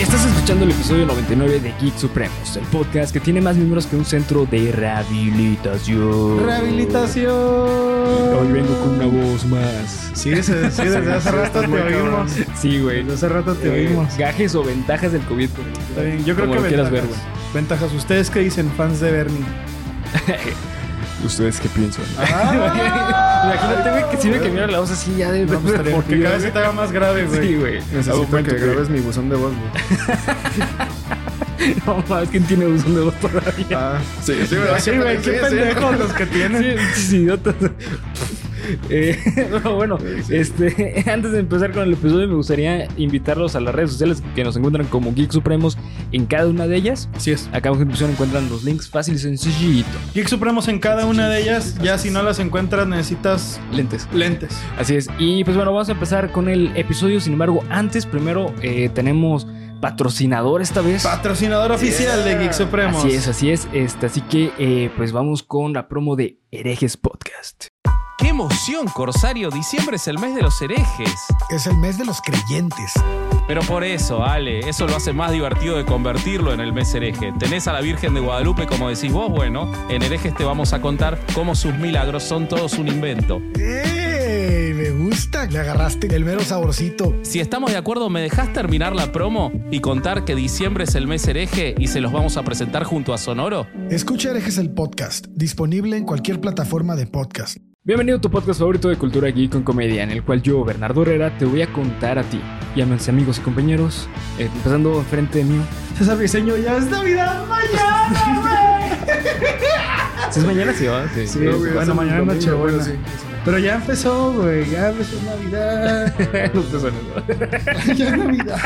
Estás escuchando el episodio 99 de Geek Supremos, el podcast que tiene más miembros que un centro de rehabilitación. Rehabilitación. Hoy vengo con una voz más. Sí, sí, sí, desde hace rato te oímos. Sí, güey. Desde hace rato te Eh, oímos. Gajes o ventajas del COVID. Está bien, yo creo Como que lo quieras ver, ventajas. Ventajas. ¿Ustedes qué dicen, fans de Bernie? ¿Ustedes qué piensan? Ah, Imagínate, güey, que si me cambiara la voz así ya de No, pues, estaría- que cada vez se te haga más grave, güey. Sí, güey. Necesito Aumento, que güey. grabes mi buzón de voz, güey. No mames, ¿quién tiene buzón de voz todavía? Ah, sí, sí, Sí, güey, qué pendejos los que tienen. Sí, sí, idiotas. Eh, no, bueno, este, antes de empezar con el episodio, me gustaría invitarlos a las redes sociales que nos encuentran como Geek Supremos en cada una de ellas. Así es. Acá en la descripción encuentran los links fácil y sencillito. Geek Supremos en cada una de ellas. Ya si no las encuentras, necesitas Lentes. lentes. Así es. Y pues bueno, vamos a empezar con el episodio. Sin embargo, antes, primero eh, tenemos patrocinador esta vez. Patrocinador oficial de Geek Supremos. Así es, así es. Este, así que eh, pues vamos con la promo de Herejes Podcast. ¡Qué emoción, Corsario! Diciembre es el mes de los herejes. Es el mes de los creyentes. Pero por eso, Ale, eso lo hace más divertido de convertirlo en el mes hereje. Tenés a la Virgen de Guadalupe, como decís vos, bueno, en herejes te vamos a contar cómo sus milagros son todos un invento. ¡Eh! Me gusta. Le agarraste el mero saborcito. Si estamos de acuerdo, ¿me dejás terminar la promo y contar que diciembre es el mes hereje y se los vamos a presentar junto a Sonoro? Escucha Herejes el podcast, disponible en cualquier plataforma de podcast. Bienvenido a tu podcast favorito de cultura geek con comedia, en el cual yo, Bernardo Herrera, te voy a contar a ti. Llámense amigos y compañeros, eh, empezando enfrente de mí. César Briseño, ya es Navidad mañana, ¿Si es mañana? Sí, ¿va? Sí. Güey, bueno, es mañana domingo, Nochebuena. bueno, sí. Pero ya empezó, güey. Ya empezó Navidad. Ya Navidad.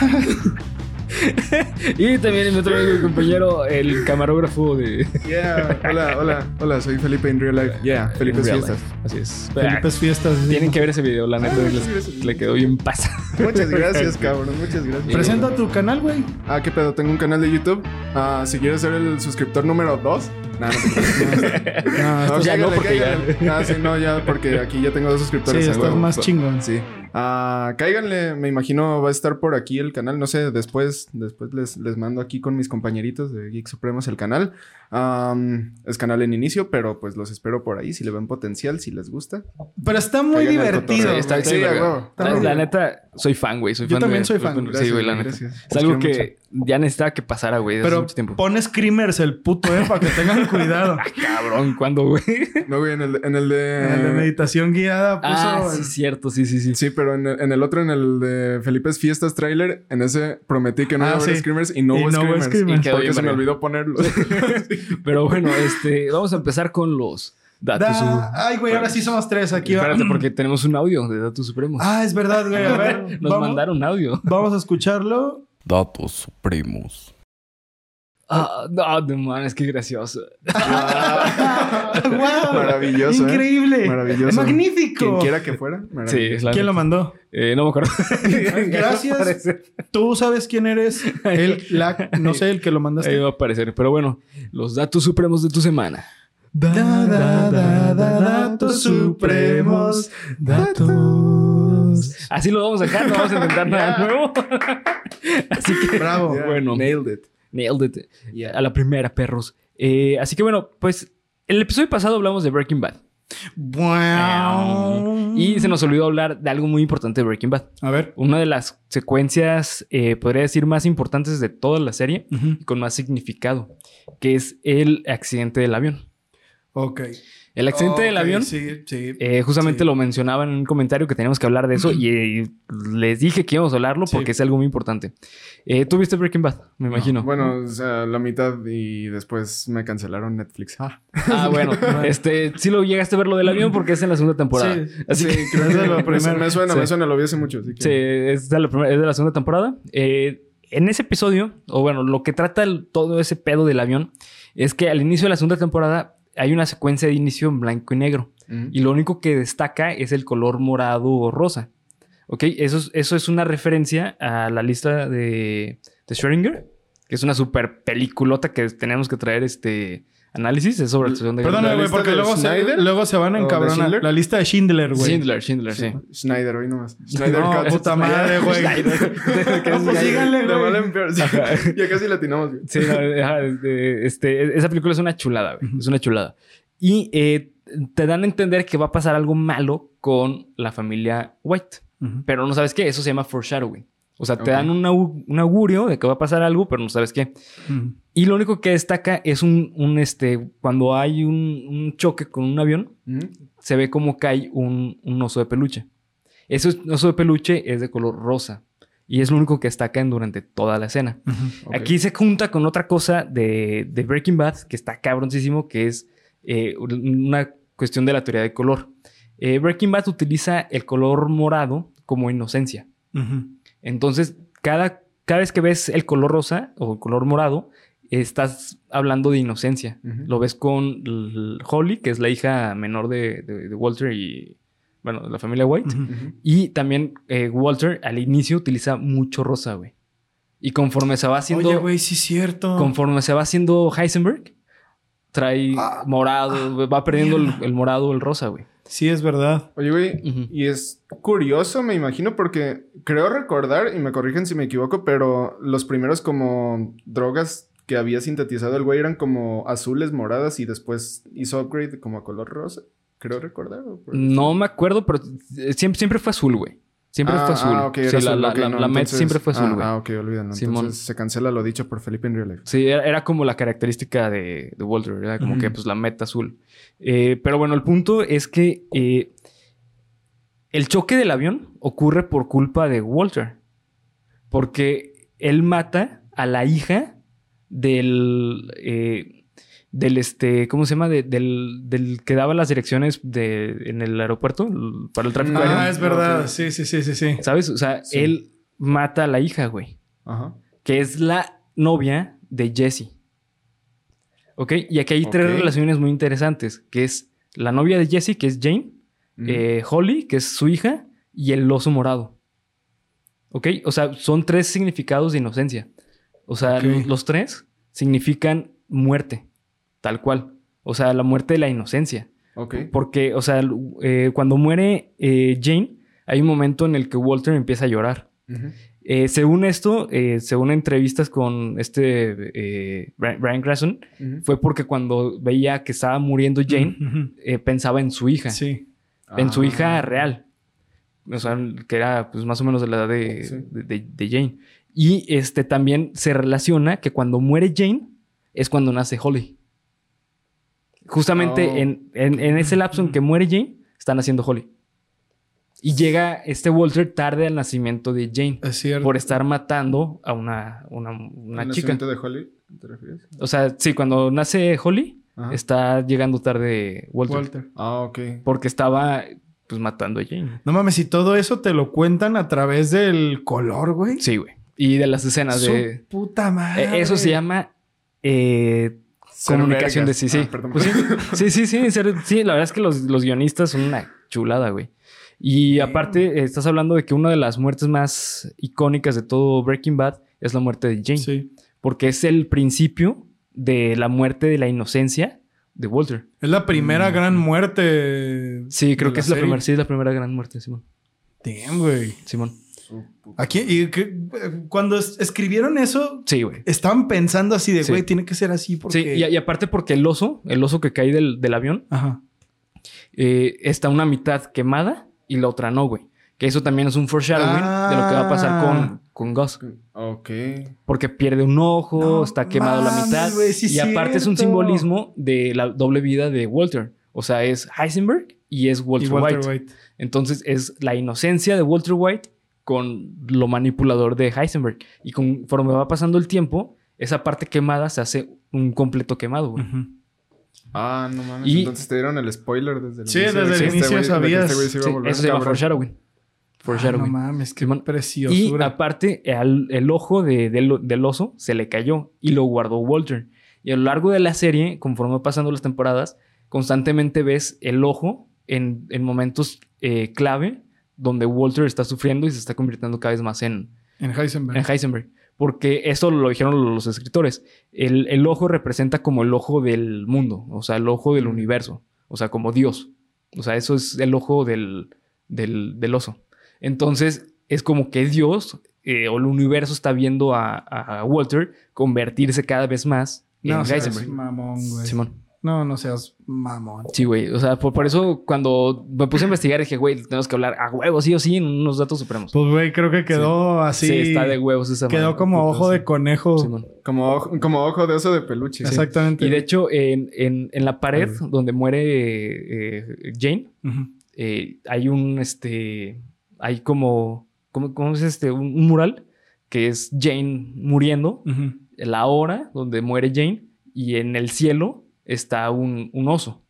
y también mi otro amigo y compañero, el camarógrafo de Yeah, hola, hola, hola, soy Felipe en real life. Yeah, Felipe Fiestas. life. Así es. Felipe's Fiestas. sí. Tienen que ver ese video, la neta, Ah, les- sí, sí, sí. le quedó bien pasa. Muchas gracias, cabrón, muchas gracias. Presenta tu canal, güey. Ah, qué pedo, tengo un canal de YouTube. Ah, si quieres ser el suscriptor número 2. Nah, no te. No, No, ya no, porque ya-. Ah, sí, no, ya, porque aquí ya tengo dos Sí, suscriptores. a estás más chingón. Sí. Ah, cáiganle, me imagino va a estar por aquí el canal, no sé, después, después les, les mando aquí con mis compañeritos de Geek Supremos el canal. Am, es canal en inicio, pero pues los espero por ahí, si le ven potencial, si les gusta. Pero está muy Caigan divertido. Está- Sí. Está La, neta, soy fan, güey. Soy Yo fan también de- soy fan. Sí, güey, la neta. Gracias, Es algo que ya necesitaba que pasara, güey, desde hace Pero mucho tiempo. pon screamers el puto, eh, para que tengan cuidado. Cabrón, ¿cuándo, güey? No, güey, en el, en el de... En el de meditación guiada puso. ah, sí, el- cierto, sí, sí, sí. Sí, pero en el, en el otro, en el de Felipe's Fiestas trailer, en ese prometí que no Ah, iba a haber sí. screamers y no Y hubo no screamers. screamers. Y Porque se me olvidó ponerlos. Pero bueno, este, vamos a empezar con los datos. Da- Ay, güey, ahora sí somos tres aquí. va. Espérate, porque tenemos un audio de datos supremos. Ah, es verdad, güey. A ver, Nos vamos, mandaron audio. vamos a escucharlo. Datos Supremos. Ah, no, no mames, qué gracioso. ¡Wow! Maravilloso, ¿eh? Increíble. Maravilloso. Magnífico. Quien quiera que fuera. Sí, es la ¿Quién lo mandó? Eh, no me acuerdo. Gracias. Tú sabes quién eres. El, la, no sé, el que lo Ahí mandaste. va a aparecer. Pero bueno, los datos supremos de tu semana. Da, da, da, da, datos supremos. Datos. Así lo vamos a dejar, no vamos a inventar nada nuevo. Así que, Bravo. Yeah, bueno, Nailed it. Nailed it. A la primera, perros. Eh, así que bueno, pues el episodio pasado hablamos de Breaking Bad. Wow. Y se nos olvidó hablar de algo muy importante de Breaking Bad. A ver. Una de las secuencias, eh, podría decir, más importantes de toda la serie y con más significado, que es el accidente del avión. Ok. El accidente del avión, Sí, sí. eh, justamente Sí. lo mencionaba en un comentario que teníamos que hablar de eso y les dije que íbamos a hablarlo Sí. porque es algo muy importante. Eh, ¿Tú viste Breaking Bad? Me imagino. Bueno, o sea, la mitad y después me cancelaron Netflix. Ah, Ah, bueno. este, sí lo llegaste a ver lo del avión porque es en la segunda temporada. Sí. Así sí, que creo Es que lo me, primero. me suena, Sí. me suena, lo vi hace mucho. así que- Sí, es de la, primera- es de la segunda temporada. Eh, en ese episodio, o bueno, lo que trata el- todo ese pedo del avión es que al inicio de la segunda temporada hay una secuencia de inicio en blanco y negro. Y lo único que destaca es el color morado o rosa. ¿Ok? Eso es, eso es una referencia a la lista de, de Schrödinger, que es una super peliculota que tenemos que traer este, análisis, es sobre de Perdóname, ¿La güey, lista porque luego se, luego se van a ¿O de encabronar. Schindler? La lista de Schindler, güey. Schindler, Schindler, sí. Schneider, hoy nomás. Schneider No, puta madre, güey. No, pues síganle, De mal en peor. Sí. Ya casi latinamos, güey. Sí, este, este, esa película es una chulada, güey. Es una chulada. Y eh, te dan a entender que va a pasar algo malo con la familia White. Pero no sabes qué. Eso se llama foreshadowing. O sea, te dan un, un augurio de que va a pasar algo, pero no sabes qué. Y lo único que destaca es un, un este, cuando hay un, un choque con un avión, se ve como cae un, un oso de peluche. Ese oso de peluche es de color rosa. Y es lo único que destaca en- durante toda la escena. Aquí se junta con otra cosa de, de Breaking Bad que está cabroncísimo, que es eh, una cuestión de la teoría de color. Eh, Breaking Bad utiliza el color morado como inocencia. Entonces, cada, cada vez que ves el color rosa o el color morado, estás hablando de inocencia. Lo ves con Holly, que es la hija menor de, de- de Walter y, bueno, de la familia White. Y también eh, Walter al inicio utiliza mucho rosa, güey. Y conforme se va haciendo... Oye, güey, sí es cierto. Conforme se va haciendo Heisenberg, trae Ah, morado, va perdiendo el, el morado, el rosa, güey. Sí, es verdad. Oye, güey, y es curioso, me imagino, porque creo recordar, y me corrigen si me equivoco, pero los primeros como drogas que había sintetizado el güey eran como azules, moradas, y después hizo upgrade como a color rosa. Creo recordar. ¿o por- No me acuerdo, pero siempre, siempre fue azul, güey. Siempre Ah, fue azul. Ah, ok, Sí, la, azul, la, ok, la- no, la Met siempre fue azul, güey. Ah, ok, olvídalo. Entonces se cancela lo dicho por Felipe en Real Life. Sí, era, era como la característica de, de Walter, era como que pues la meta azul. Eh, pero bueno, el punto es que eh, el choque del avión ocurre por culpa de Walter. Porque él mata a la hija del. eh, del este. ¿Cómo se llama? De- del, del que daba las direcciones de, en el aeropuerto para el tráfico Ah, aéreo. es verdad. Sí, sí, sí, sí, sí. ¿Sabes? O sea, Sí. él mata a la hija, güey. Ajá. Que es la novia de Jesse. ¿Ok? Y aquí hay tres relaciones muy interesantes. Que es la novia de Jesse, que es Jane. Eh, Holly, que es su hija. Y el oso morado. ¿Ok? O sea, son tres significados de inocencia. O sea, los tres significan muerte. Tal cual. O sea, la muerte de la inocencia. Ok. Porque, o sea, eh, cuando muere eh, Jane, hay un momento en el que Walter empieza a llorar. Eh, según esto, eh, según entrevistas con este eh, Bri- Brian Grayson, Ujú. fue porque cuando veía que estaba muriendo Jane, eh, pensaba en su hija, Sí. en su Ah. hija real. O sea, que era pues, más o menos de la edad de, Sí. de- de- de Jane. Y este también se relaciona que cuando muere Jane es cuando nace Holly. Justamente Oh. en, en- en ese lapso en que muere Jane, está naciendo Holly. Y llega este Walter tarde al nacimiento de Jane Es cierto. por estar matando a una, una, una ¿El chica. nacimiento de Holly? ¿Te refieres? O sea, sí, cuando nace Holly, Ajá. está llegando tarde Walter. Walter. Ah, ok. Porque estaba pues matando a Jane. No mames, y todo eso te lo cuentan a través del color, güey. Sí, güey. Y de las escenas Su de... puta madre. Eh, Eso se llama eh, Comunicación de sí, sí. Ah, perdón. Pues sí, sí, sí, sí, ser- sí, la verdad es que los, los guionistas son una chulada, güey. Y aparte, estás hablando de que una de las muertes más icónicas de todo Breaking Bad es la muerte de Jane. Sí. Porque es el principio de la muerte de la inocencia de Walter. Es la primera gran muerte. Sí, creo que es la primera, sí, es la primera gran muerte, Simón. Damn, güey. Simón. Aquí, y que, cuando es- escribieron eso, Sí, güey. estaban pensando así de, Sí. güey, tiene que ser así porque... Sí, y, y aparte porque el oso, el oso que cae del, del avión, Ajá. eh, está una mitad quemada y la otra no, güey. Que eso también es un foreshadowing de lo que va a pasar Ah. con, con Gus. Ok. Porque pierde un ojo, No está quemado la mitad. sí y aparte es un simbolismo de la doble vida de Walter. O sea, es Heisenberg y es Walter, y Walter White. White. Entonces es la inocencia de Walter White con lo manipulador de Heisenberg. Y conforme va pasando el tiempo, esa parte quemada se hace un completo quemado, güey. Ujú. Ah, no mames. Y- Entonces te dieron el spoiler desde el Sí, inicio. desde de el que este inicio sabías. este Sí, eso se llama cabrón. foreshadowing. Ah, Foreshadowing. no mames, qué Simón. Y preciosura. aparte, al- el ojo de- del, del oso se le cayó y lo guardó Walter. Y a lo largo de la serie, conforme va pasando las temporadas, constantemente ves el ojo en, en momentos eh, clave donde Walter está sufriendo y se está convirtiendo cada vez más en, en Heisenberg. en Heisenberg. Porque eso lo dijeron los escritores. El, el ojo representa como el ojo del mundo, o sea, el ojo del universo, o sea, como Dios. O sea, eso es el ojo del, del, del oso. Entonces, es como que Dios eh, o el universo está viendo a, a Walter convertirse cada vez más en No Heisenberg. mamón, güey. Simón. No, no seas mamón. Sí, güey. O sea, por, por eso cuando me puse a investigar dije, güey, tenemos que hablar a huevo, sí o sí, en unos datos supremos. Pues, güey, creo que quedó así. sí, está de huevos esa Quedó como puto, ojo sí. de conejo. Simón. Como ojo, como ojo de oso de peluche. Exactamente. Y de hecho, en, en- en la pared donde muere eh, Jane, eh, hay un, este, hay como, ¿cómo, cómo es este? Un, un mural que es Jane muriendo, la hora donde muere Jane, y en el cielo está un, un oso,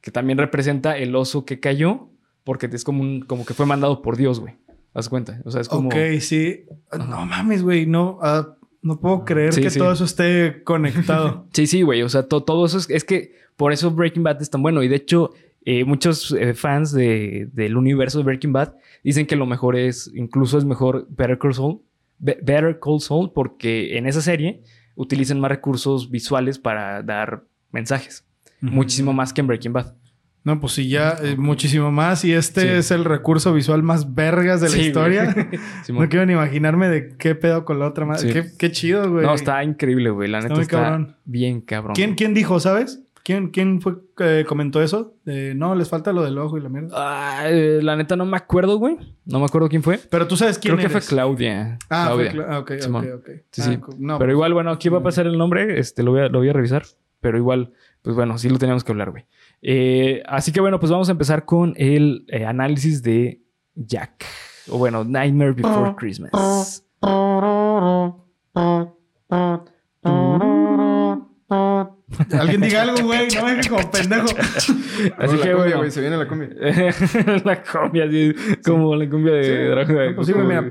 que también representa el oso que cayó, porque es como, un, como que fue mandado por Dios, güey. Haz cuenta. O sea, es como... Ok, sí. No mames, güey. No, ah, no puedo creer Sí, que sí. todo eso esté conectado. Sí, sí, güey. O sea, to- todo eso es, es que por eso Breaking Bad es tan bueno. Y de hecho, eh, muchos eh, fans de- del universo de Breaking Bad dicen que lo mejor es, incluso es mejor Better Call Saul, Be- Better Call Saul, porque en esa serie utilizan más recursos visuales para dar mensajes. Muchísimo más que en Breaking Bad. No, pues sí, ya eh, muchísimo más. Y este Sí. es el recurso visual más vergas de la Sí, historia. No quiero ni imaginarme de qué pedo con la otra madre. Qué, qué chido, güey. No, está increíble, güey. La Está neta muy está cabrón. bien cabrón. ¿Quién, güey. ¿Quién dijo, sabes? ¿Quién, quién fue que comentó eso? No, les falta lo del ojo y la mierda. Ah, eh, la neta no me acuerdo, güey. No me acuerdo quién fue. Pero tú sabes quién Creo que fue. Claudia. Ah, Claudia. fue Cla- ah, ok, ok, Simón. ok. Sí, Ah, sí. no, pero pues, igual, bueno, aquí va a pasar el nombre. Este, lo voy a, lo voy a revisar. Pero igual, pues bueno, sí lo teníamos que hablar, güey. Eh, así que bueno, pues vamos a empezar con el eh, análisis de Jack. O bueno, Nightmare Before Christmas. Alguien diga algo, güey. No me dejes como pendejo. Así la que bueno. güey, se viene la cumbia. la cumbia, así, como la cumbia de Dragon Pues sí, güey, mira.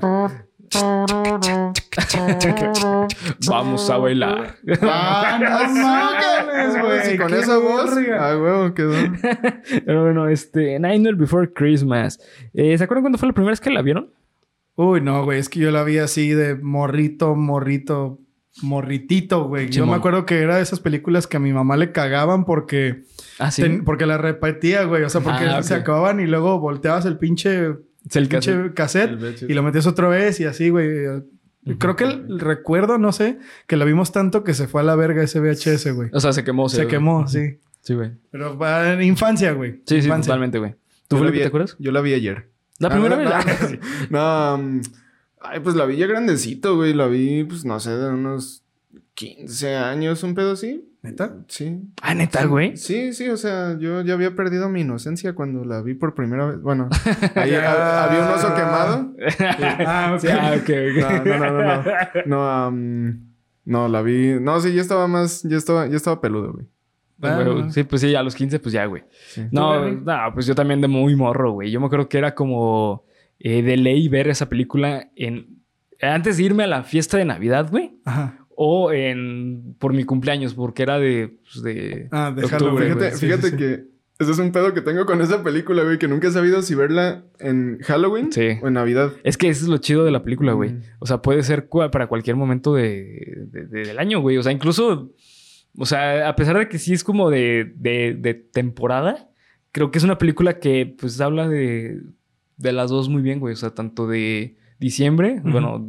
Vamos a bailar. Ah, no güey. Con esa voz. Ah, huevo, quedó. Pero bueno, este, Nightmare Before Christmas. Eh, ¿Se acuerdan cuándo fue la primera vez que la vieron? Uy, no, güey. Es que yo la vi así de morrito, morrito, morritito, güey. Yo me acuerdo que era de esas películas que a mi mamá le cagaban porque, Ah, sí. ten- porque la repetía, güey. O sea, porque Ah, se acababan y luego volteabas el pinche, el cassette El VHS. y lo metías otra vez y así, güey. Creo que el, el recuerdo, no sé, que la vimos tanto que se fue a la verga ese VHS, güey. O sea, se quemó. Se quemó, sí. Sí, güey. Pero va en infancia, güey. Sí, sí, Infancia. totalmente, güey. ¿Tú, Felipe, vi- te acuerdas? Yo la vi ayer. La Ah, primera no, vez. no, mm, ay, pues la vi ya grandecito, güey. La vi, pues no sé, de unos 15 años, un pedo así. ¿Neta? Sí. Ah, neta, güey. Sí, sí, o sea, yo ya había perdido mi inocencia cuando la vi por primera vez. Bueno, ahí ha- había un oso quemado. Ah, ok. Sí, ah, ok, ok. No, no, no, no. No, No, am, no, la vi. No, sí, ya estaba más, ya estaba, ya estaba peludo, güey. Ah, Ah, Sí, pues sí, a los 15, pues ya, güey. Sí. No, no, pues yo también de muy morro, güey. Yo me acuerdo que era como eh, de ley ver esa película en... Antes de irme a la fiesta de Navidad, güey. Ajá. O en... Por mi cumpleaños, porque era de... pues, de Ah, de octubre, Halloween. Fíjate, güey. Sí, fíjate sí, sí. que ese es un pedo que tengo con esa película, güey, que nunca he sabido si verla en Halloween Sí. o en Navidad. Es que eso es lo chido de la película, güey. Mm. O sea, puede ser cua- para cualquier momento de, de- de- del año, güey. O sea, incluso... O sea, a pesar de que sí es como de, de, de temporada, creo que es una película que pues habla de, de las dos muy bien, güey. O sea, tanto de diciembre, bueno,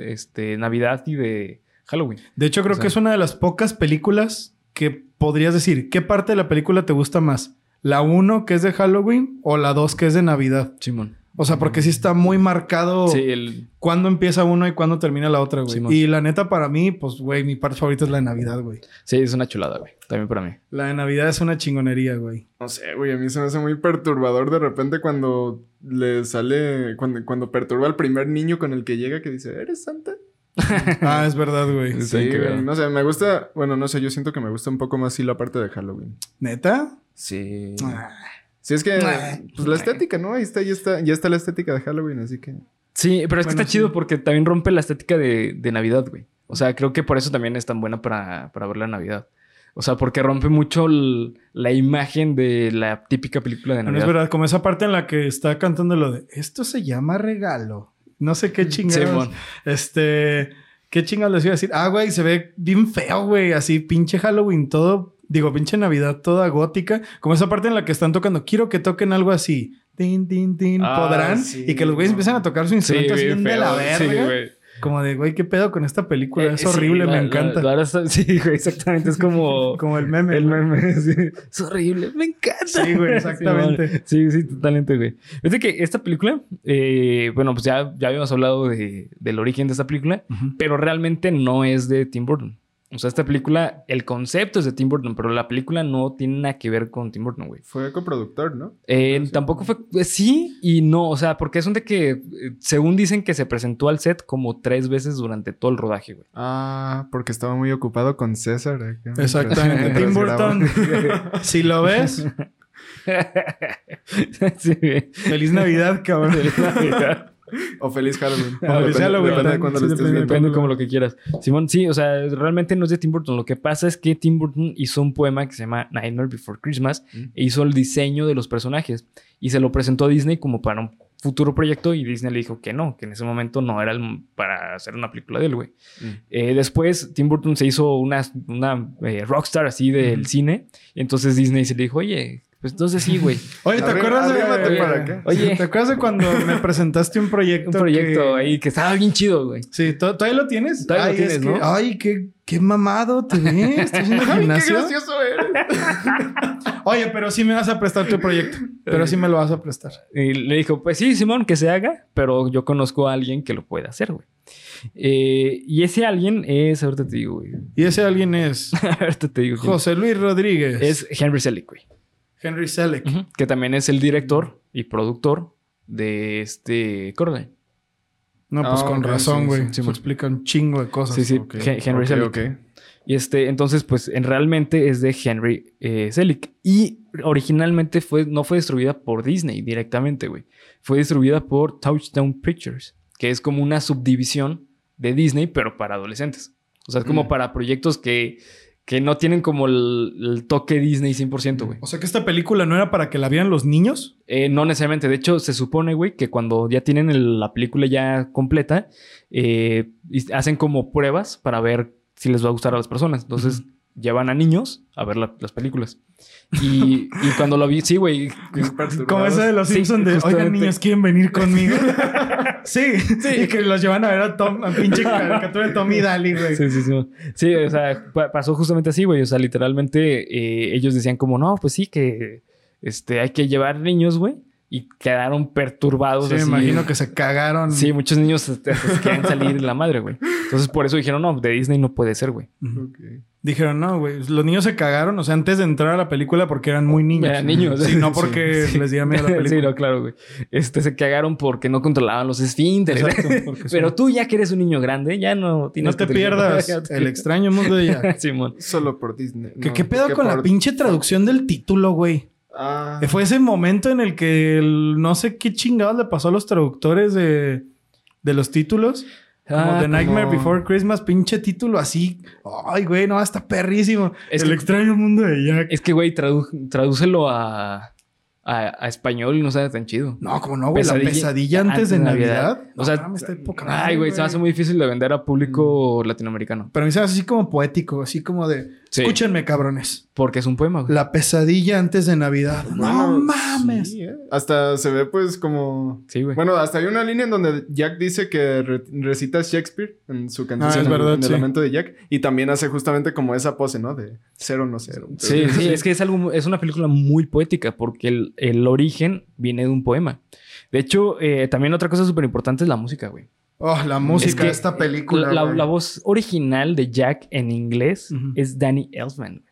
este, Navidad y de Halloween. De hecho, creo O sea- que es una de las pocas películas que podrías decir, ¿qué parte de la película te gusta más? ¿La 1 que es de Halloween o la 2 que es de Navidad? Simón. O sea, porque sí está muy marcado Sí, el... cuándo empieza uno y cuándo termina la otra, güey. Simón. y la neta, para mí, pues, güey, mi parte favorita es la de Navidad, güey. sí, es una chulada, güey. También para mí. La de Navidad es una chingonería, güey. No sé, güey, a mí se me hace muy perturbador de repente cuando le sale, cuando, cuando perturba al primer niño con el que llega que dice, ¿eres Santa? Ah, es verdad, güey. Sí, güey, no sé, me gusta, bueno, no sé, yo siento que me gusta un poco más sí la parte de Halloween. ¿Neta? Sí. Ah. Sí, es que, Ah. pues la estética, ¿no? Ahí está, ya está, ya está la estética de Halloween, así que... Sí, pero es que está sí. chido porque también rompe la estética de, de Navidad, güey. O sea, creo que por eso también es tan buena para, para verla en Navidad. O sea, porque rompe mucho el- la imagen de la típica película de Navidad. es verdad, como esa parte en la que está cantando lo de esto se llama regalo. No sé qué chingados. Este, ¿Qué chingados les iba a decir? Ah, güey, se ve bien feo, güey. Así, pinche Halloween, todo. Digo, pinche Navidad, toda gótica. Como esa parte en la que están tocando. Quiero que toquen algo así. Tin, tin, tin. Ah, Podrán. sí, Y que los güeyes no. empiezan a tocar su instrumento así bien de la Sí, verga. güey. Como de, güey, ¿qué pedo con esta película? Eh, es horrible, me la- encanta. la sí, güey, exactamente. Es como. Como el meme. el güey. meme. sí. Es horrible. Me encanta. Sí, güey, exactamente. Sí, sí, totalmente, güey. Fíjate que esta película, eh, bueno, pues ya, ya habíamos hablado de- del origen de esta película, pero realmente no es de Tim Burton. O sea, esta película, el concepto es de Tim Burton, pero la película no tiene nada que ver con Tim Burton, güey. Fue coproductor, ¿no? Eh, Sí. tampoco fue. eh, Sí y no. O sea, porque es un de que, eh, según dicen que se presentó al set como tres veces durante todo el rodaje, güey. Ah, porque estaba muy ocupado con César. acá, Exactamente. Tim Burton, si lo ves, sí, feliz Navidad, cabrón. O Feliz Halloween. Ah, Depende- Feliz Halloween, Depende de también, cuándo sí, lo estés depende- viendo. Depende como lo que quieras. Simón, sí, o sea, realmente no es de Tim Burton. Lo que pasa es que Tim Burton hizo un poema que se llama Nightmare Before Christmas Mm. e hizo el diseño de los personajes y se lo presentó a Disney como para un futuro proyecto y Disney le dijo que no, que en ese momento no era el- para hacer una película de él, güey. Mm. Eh, después Tim Burton se hizo una, una eh, rockstar así del cine y entonces Disney se le dijo, oye, pues entonces sí, güey. Oye, ¿te acuerdas de... para acá. Oye. ¿Te acuerdas de cuando me presentaste un proyecto? Un proyecto que- ahí que estaba bien chido, güey. Sí, ¿to- ¿todavía lo tienes? Todavía lo Ay, tienes, ¿no? Ay, qué, qué mamado te ves. ¿Estás haciendo ¡Ay, qué gimnasio? gracioso eres! Oye, pero sí me vas a prestar tu proyecto. Pero sí me lo vas a prestar. Y le dijo, pues sí, Simón, que se haga, pero yo conozco a alguien que lo puede hacer, güey. Eh, y ese alguien es, ahorita te digo, güey. Y ese alguien es ahorita te digo. José Luis Rodríguez. Es Henry Selick, güey. Henry Selleck. Que también es el director y productor de este Coraline. No, pues Ah, con razón, güey. sí, Se sí. explica un chingo de cosas. Sí, sí. Henry ok, Selick. Y este, entonces, pues, en realmente es de Henry eh, Selick. Y originalmente fue, no fue distribuida por Disney directamente, güey. Fue distribuida por Touchdown Pictures, que es como una subdivisión de Disney, pero para adolescentes. O sea, es como Mm. para proyectos que, que no tienen como el, el toque Disney 100%, güey. O sea que esta película no era para que la vieran los niños. Eh, no necesariamente. De hecho, se supone, güey, que cuando ya tienen el- la película ya completa, eh, hacen como pruebas para ver si les va a gustar a las personas. Entonces, llevan a niños a ver la- las películas. Y, y cuando lo vi, sí, güey. Como ese de los Sí, Simpsons de, oigan, justamente. niños, ¿quieren venir conmigo? sí, sí. Y que los llevan a ver a Tom, a pinche caricatura de Tommy y Daly, güey. Sí, sí, sí. Sí, o sea, pa- pasó justamente así, güey. O sea, literalmente eh, ellos decían como, no, pues sí, que este, hay que llevar niños, güey. Y quedaron perturbados. Sí, me así. imagino que se cagaron. Sí, muchos niños este, hasta se quieren salir de la madre, güey. Entonces, por eso dijeron, no, de Disney no puede ser, güey. Ujú. Dijeron, no, güey. Los niños se cagaron, o sea, antes de entrar a la película porque eran muy niños. Eran niños. Sí, no porque Sí. les diera miedo la película. Sí, no, claro, güey. Este, se cagaron porque no controlaban los esfínteres. Exacto, Pero son- tú ya que eres un niño grande, ya no No tienes te que- pierdas te- el extraño mundo de Jack. Simón. Solo por Disney. ¿Qué, No, ¿Qué pedo que con la pinche traducción del título, güey? Ah, Fue ese momento en el que el- no sé qué chingados le pasó a los traductores de, de los títulos. Como Ah, The Nightmare como- Before Christmas, pinche título así. Ay, güey, no, está perrísimo. Es el que- extraño mundo de Jack. Es que, güey, tradu- tradúcelo a, a, a español y no sabe tan chido. No, como no, güey. La pesadilla antes de Navidad. O sea, No mames, está de poca Ay, güey, se me hace muy difícil de vender a público latinoamericano. Pero a mí se me hace así como poético, así como de... Sí. Escúchenme, cabrones. Porque es un poema, güey. La pesadilla antes de Navidad. no mames. sí, ¿eh? Hasta se ve pues como... Sí, güey. Bueno, hasta hay una línea en donde Jack dice que re- recita Shakespeare en su canción. Ah, es en, verdad, en el lamento de Jack. Y también hace justamente como esa pose, ¿no? De cero no cero. Sí, sí, es que es algo, es una película muy poética porque el, el origen viene de un poema. De hecho, eh, también otra cosa súper importante es la música, güey. Oh, la música Es que de esta película. La, la voz original de Jack en inglés es Danny Elfman.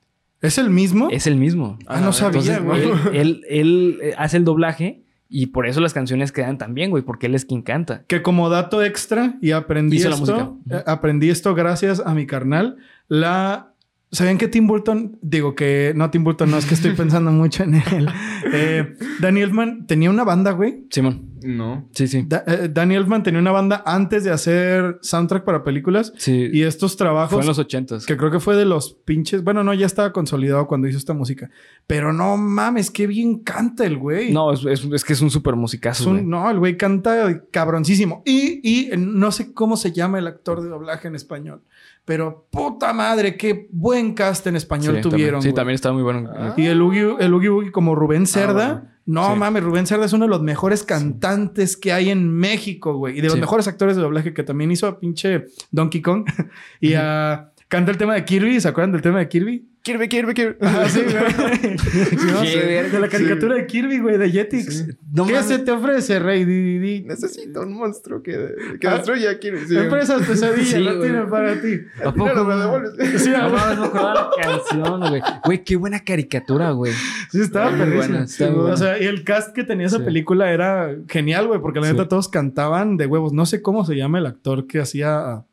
¿Es el mismo? Es el mismo. Ah, no sabía, güey. él, él- él, eh, hace el doblaje y por eso las canciones quedan tan bien, güey, porque él es quien canta. Que como dato extra, y aprendí Hizo la esto, música. eh, aprendí esto gracias a mi carnal. La. ¿Sabían que Tim Burton? Digo que no, Tim Burton no, es que estoy pensando mucho en él. Eh, Danny Elfman tenía una banda, güey. Simón. No. Sí, sí. Da- eh, Danny Elfman tenía una banda antes de hacer soundtrack para películas. Sí. Y estos trabajos... Fue en los ochentas. Que creo que fue de los pinches. Bueno, no, ya estaba consolidado cuando hizo esta música. Pero no mames, qué bien canta el güey. No, es, es- es que es un súper Es musicazo, un- güey. no, el güey canta cabroncísimo. Y, y no sé cómo se llama el actor de doblaje en español. Pero puta madre, qué buen cast en español Sí, tuvieron. También, sí, también estaba muy bueno. Ah. Y el Oogie, el Oogie Boogie como Rubén Cerda. bueno. No Sí. mames, Rubén Cerda es uno de los mejores cantantes que hay en México, güey. Y de los Sí. mejores actores de doblaje que también hizo a pinche Donkey Kong. y a... Canta el tema de Kirby. ¿Se acuerdan del tema de Kirby? Kirby, Kirby, Kirby. Ah, sí, güey. Sí, no de la caricatura de Kirby, güey, de Jetix. No ¿Qué mames. se te ofrece, rey? Di, di, di. Necesito un monstruo que, que Ah. destruya a Kirby. Sí. Empresas pesadillas, Sí, no güey. tienen para ti. ¿A poco? Dinero me devuelves. Sí, No mames, me acordaba la canción, güey. Güey, qué buena caricatura, güey. Sí, estaba buena, O sea, y el cast que tenía esa Sí. película era genial, güey, porque la Sí. neta todos cantaban de huevos. No sé cómo se llama el actor que hacía a,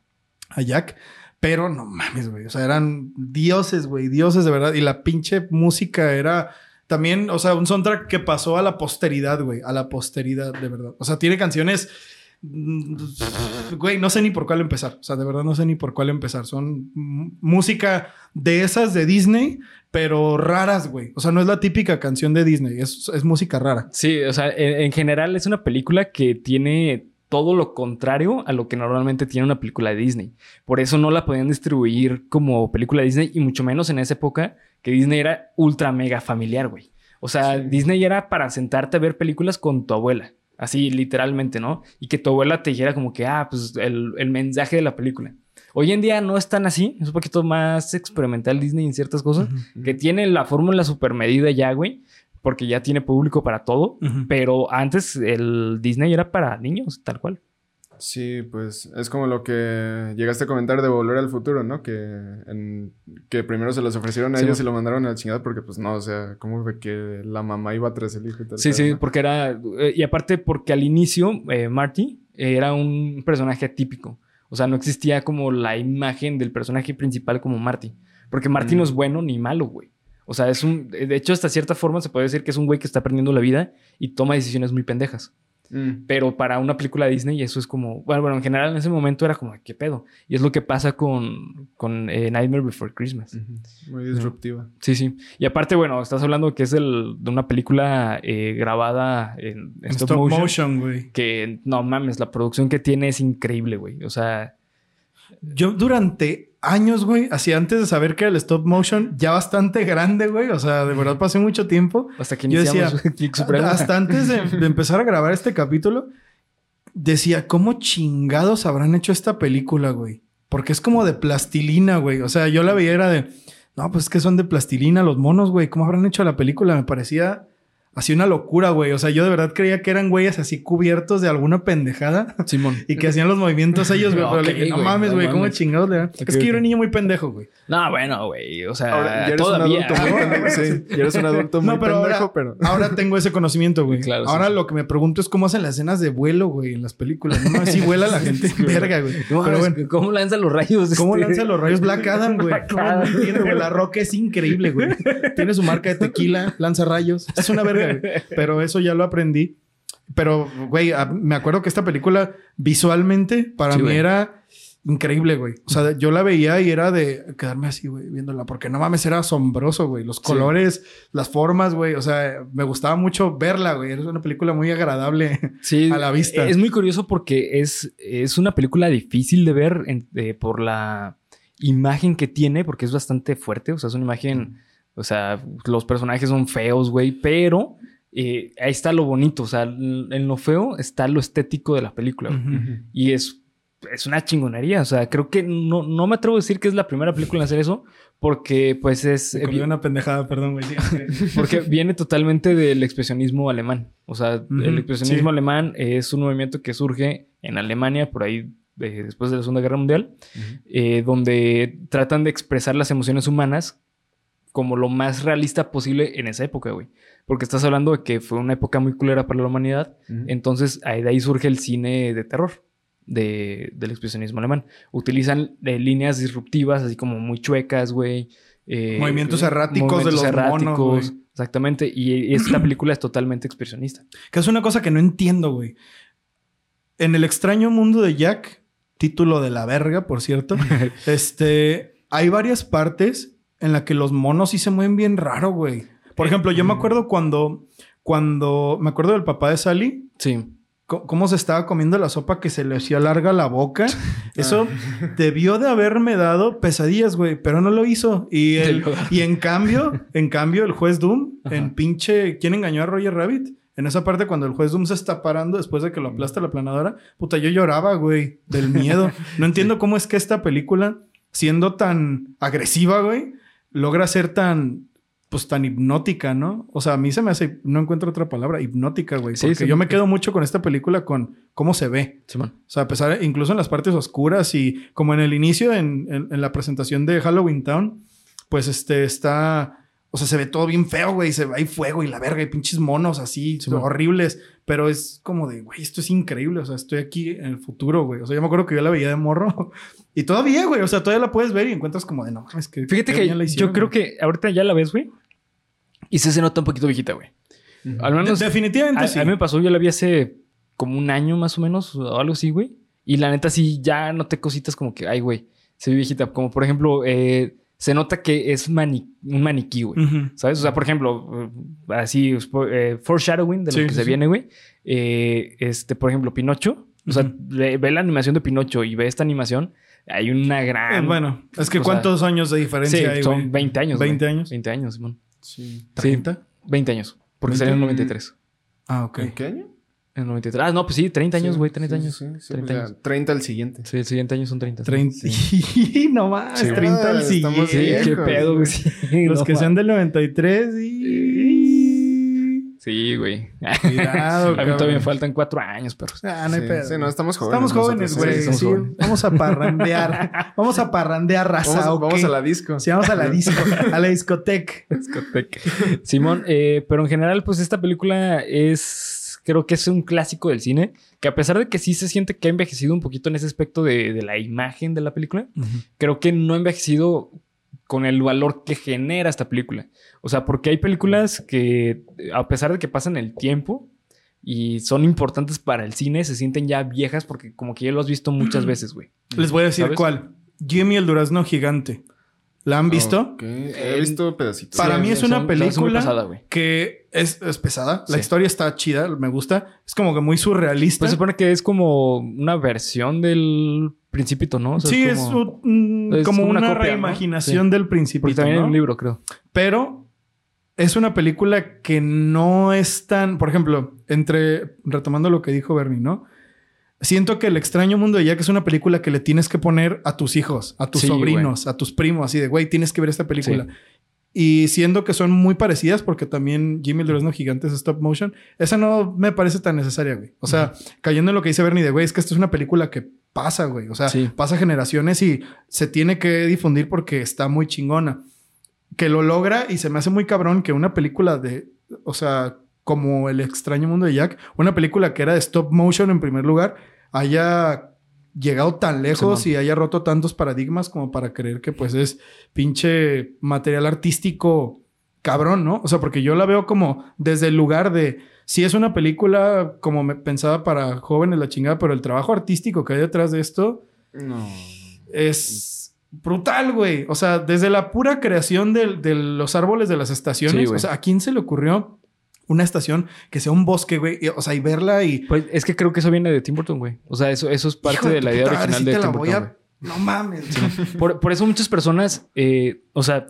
a Jack, pero no mames, güey. O sea, eran dioses, güey, dioses de verdad. Y la pinche música era también, o sea, un soundtrack que pasó a la posteridad, güey, a la posteridad, de verdad. O sea, tiene canciones. Güey, no sé ni por cuál empezar. O sea, de verdad no sé ni por cuál empezar. Son música de esas de Disney, pero raras, güey. O sea, no es la típica canción de Disney, es, es música rara. Sí, o sea, en, en general es una película que tiene todo lo contrario a lo que normalmente tiene una película de Disney. Por eso no la podían distribuir como película de Disney y mucho menos en esa época que Disney era ultra mega familiar, güey. O sea, Disney era para sentarte a ver películas con tu abuela. Así, literalmente, ¿no? Y que tu abuela te dijera como que, ah, pues el, el mensaje de la película. Hoy en día no es tan así. Es un poquito más experimental Disney en ciertas cosas. Que tiene la fórmula super medida ya, güey. Porque ya tiene público para todo. Pero antes el Disney era para niños, tal cual. Sí, pues es como lo que llegaste a comentar de Volver al Futuro, ¿no? Que, en- que primero se los ofrecieron a Sí, ellos ¿no? y lo mandaron a la chingada porque, pues no, o sea, como de que la mamá iba tras el hijo y tal. Sí, tal, sí, ¿no? porque era... eh, y aparte porque al inicio eh, Marty era un personaje atípico. O sea, no existía como la imagen del personaje principal como Marty. Porque Marty Mm. no es bueno ni malo, güey. O sea, es un... De hecho, hasta cierta forma se puede decir que es un güey que está perdiendo la vida y toma decisiones muy pendejas. Mm. Pero para una película de Disney eso es como... Bueno, bueno, en general en ese momento era como, ¿qué pedo? Y es lo que pasa con, con eh, Nightmare Before Christmas. Muy disruptiva. Sí, sí. Y aparte, bueno, estás hablando que es el, de una película eh, grabada en, en En stop, stop motion, motion, güey. Que no mames, la producción que tiene es increíble, güey. O sea, Yo durante años, güey, así antes de saber que era el stop motion, ya bastante grande, güey. O sea, de verdad pasé mucho tiempo. hasta que Yo iniciamos decía, Click Supremo. Hasta antes de, de empezar a grabar este capítulo, decía, ¿cómo chingados habrán hecho esta película, güey? Porque es como de plastilina, güey. O sea, yo la veía era de, no, pues es que son de plastilina los monos, güey. ¿Cómo habrán hecho la película? Me parecía así una locura, güey. O sea, yo de verdad creía que eran güeyes así cubiertos de alguna pendejada Simón. y que hacían los movimientos ellos, güey. Pero le dije, no mames, no güey, ¿cómo chingados le dan? Es que yo era un niño muy pendejo, güey. No, bueno, güey. O sea, Ahora, ya eres todavía. un adulto muy pendejo. Sí, ya eres un adulto muy No, pero pendejo, ahora, pero... ahora tengo ese conocimiento, güey. Claro, ahora sí. lo que me pregunto es cómo hacen las escenas de vuelo, güey, en las películas. No si vuela la gente. Verga, güey. No Pero bueno, ¿Cómo lanza los rayos? ¿cómo este? lanza los rayos Black Adam, güey? Black No, no Adam. entiendo, güey. La roca es increíble, güey. Tiene su marca de tequila, lanza rayos. Es una verga, güey. Pero eso ya lo aprendí. Pero, güey, a- me acuerdo que esta película visualmente para Sí, mí güey. era increíble, güey. O sea, yo la veía y era de quedarme así, güey, viéndola. Porque no mames, era asombroso, güey. Los colores, las formas, güey. O sea, me gustaba mucho verla, güey. Era una película muy agradable. Sí, a la vista. Es muy curioso porque es, es una película difícil de ver en- eh, por la imagen que tiene, porque es bastante fuerte. O sea, es una imagen. O sea, los personajes son feos, güey, pero eh, ahí está lo bonito. O sea, en lo feo está lo estético de la película. Y es, es una chingonería. O sea, creo que no, no me atrevo a decir que es la primera película en hacer eso, porque pues es. Colgué una pendejada, perdón, güey. Porque viene totalmente del expresionismo alemán. O sea, el expresionismo sí. alemán es un movimiento que surge en Alemania por ahí eh, después de la Segunda Guerra Mundial, eh, donde tratan de expresar las emociones humanas como lo más realista posible en esa época, güey. Porque estás hablando de que fue una época muy culera para la humanidad. Entonces, ahí de ahí surge el cine de terror de- del expresionismo alemán. Utilizan eh, líneas disruptivas, así como muy chuecas, güey. eh, Movimientos erráticos de los monos, güey. Exactamente. Y esta película es totalmente expresionista. Que es una cosa que no entiendo, güey. En el extraño mundo de Jack, título de la verga, por cierto, este, hay varias partes en las que los monos sí se mueven bien raro, güey. Por ejemplo, yo me acuerdo cuando, cuando, me acuerdo del papá de Sally, Sí. cómo se estaba comiendo la sopa que se le hacía larga la boca. Eso debió de haberme dado pesadillas, güey, pero no lo hizo. Y, el- y en cambio, en cambio, el juez Doom, en pinche, ¿quién engañó a Roger Rabbit? En esa parte, cuando el juez Doom se está parando después de que lo aplasta la planadora, puta, yo lloraba, güey, del miedo. No entiendo cómo es que esta película, siendo tan agresiva, güey, logra ser tan, pues tan hipnótica, ¿no? O sea, a mí se me hace, no encuentro otra palabra, hipnótica, güey. Sí, Porque sí. yo me quedo mucho con esta película, con cómo se ve. O sea, a pesar, incluso en las partes oscuras y como en el inicio, en, en- en la presentación de Halloween Town, pues este está, o sea, se ve todo bien feo, güey, se ve hay fuego y la verga y pinches monos así, horribles, pero es como de, güey, esto es increíble, o sea, estoy aquí en el futuro, güey. O sea, yo me acuerdo que yo la veía de morro y todavía, güey, o sea, todavía la puedes ver y encuentras como de, no, es que... Fíjate que hicieron, yo creo güey". que ahorita ya la ves, güey. Y sí se nota un poquito viejita, güey. Al menos. De- definitivamente a, sí. a mí me pasó, yo la vi hace como un año más o menos, o algo así, güey. Y la neta, sí, ya noté cositas como que, ay, güey, se ve viejita. Como por ejemplo, eh, se nota que es mani- un maniquí, güey. ¿Sabes? O sea, por ejemplo, eh, así, eh, foreshadowing de lo Sí, que sí, se sí. viene, güey. Eh, este, por ejemplo, Pinocho. O sea, ve, ve la animación de Pinocho y ve esta animación. Hay una gran. Eh, bueno, es que sea, ¿cuántos años de sí, diferencia hay, son güey? 20 años. 20 güey. años. 20 años, Simón. Sí. Sí, ¿30? 20 años. Porque 20. salió en el 93. Ah, ok. ¿En qué año? En el 93. Ah, no, pues sí, 30 años, Sí, güey, 30 sí, años. sí, sí, 30 pues ya, años. 30 al siguiente. Sí, el siguiente año son 30. 30. no más, Sí, 30 al Ah, estamos Sí, siguiente. qué viejos, pedo, güey. sí, Los no que sean del 93 y... Sí, güey. Cuidado, A mí todavía me faltan 4 años, pero. Ah, no hay Sí, pedo. sí, no, estamos jóvenes. Estamos jóvenes, güey. sí, Sí, jóvenes. vamos a parrandear. vamos a parrandear raza, Vamos, ¿ok? vamos a la disco. Sí, vamos a la disco, a la discoteca. Discoteca. Simón, eh, pero en general, pues esta película es. Creo que es un clásico del cine. Que a pesar de que sí se siente que ha envejecido un poquito en ese aspecto de, de la imagen de la película, creo que no ha envejecido con el valor que genera esta película. O sea, porque hay películas que, a pesar de que pasan el tiempo y son importantes para el cine, se sienten ya viejas porque como que ya lo has visto muchas veces, güey. Les voy a decir ¿Sabes? cuál. Jimmy el Durazno Gigante. ¿La han visto? Ok, He visto pedacitos. Para Sí, mí es una película que es, es pesada. La Sí. historia está chida, me gusta. Es como que muy surrealista. Pues se supone que es como una versión del Principito, ¿no? O sea, sí, es, como- un- es como como una, una copia, ¿no? reimaginación del principio. Porque también hay un libro, creo. Pero es una película que no es tan. Por ejemplo, entre. Retomando lo que dijo Bernie, ¿no? Siento que El extraño mundo de Jack es una película que le tienes que poner a tus hijos, a tus Sí, sobrinos, a tus primos, así de, güey, tienes que ver esta película. Y siendo que son muy parecidas, porque también Jimmy el Durazno Gigante es stop motion, esa no me parece tan necesaria, güey. O sea, cayendo en lo que dice Bernie de, güey, es que esta es una película que pasa, güey. O sea, Sí. pasa generaciones y se tiene que difundir porque está muy chingona. Que lo logra y se me hace muy cabrón que una película de, o sea, como El extraño mundo de Jack, una película que era de stop motion en primer lugar, haya llegado tan lejos y haya roto tantos paradigmas como para creer que pues es pinche material artístico cabrón, ¿no? O sea, porque yo la veo como desde el lugar de si es una película como me pensaba para jóvenes la chingada, pero el trabajo artístico que hay detrás de esto No. es brutal, güey. O sea, desde la pura creación de, los árboles de las estaciones. Sí, o sea, ¿a quién se le ocurrió una estación que sea un bosque, güey? Y, O sea, y verla y... Pues es que creo que eso viene de Tim Burton, güey. O sea, eso, eso es parte Hijo de la idea original de te la Tim voy Burton, a-. No mames. Por, por eso muchas personas, eh, o sea,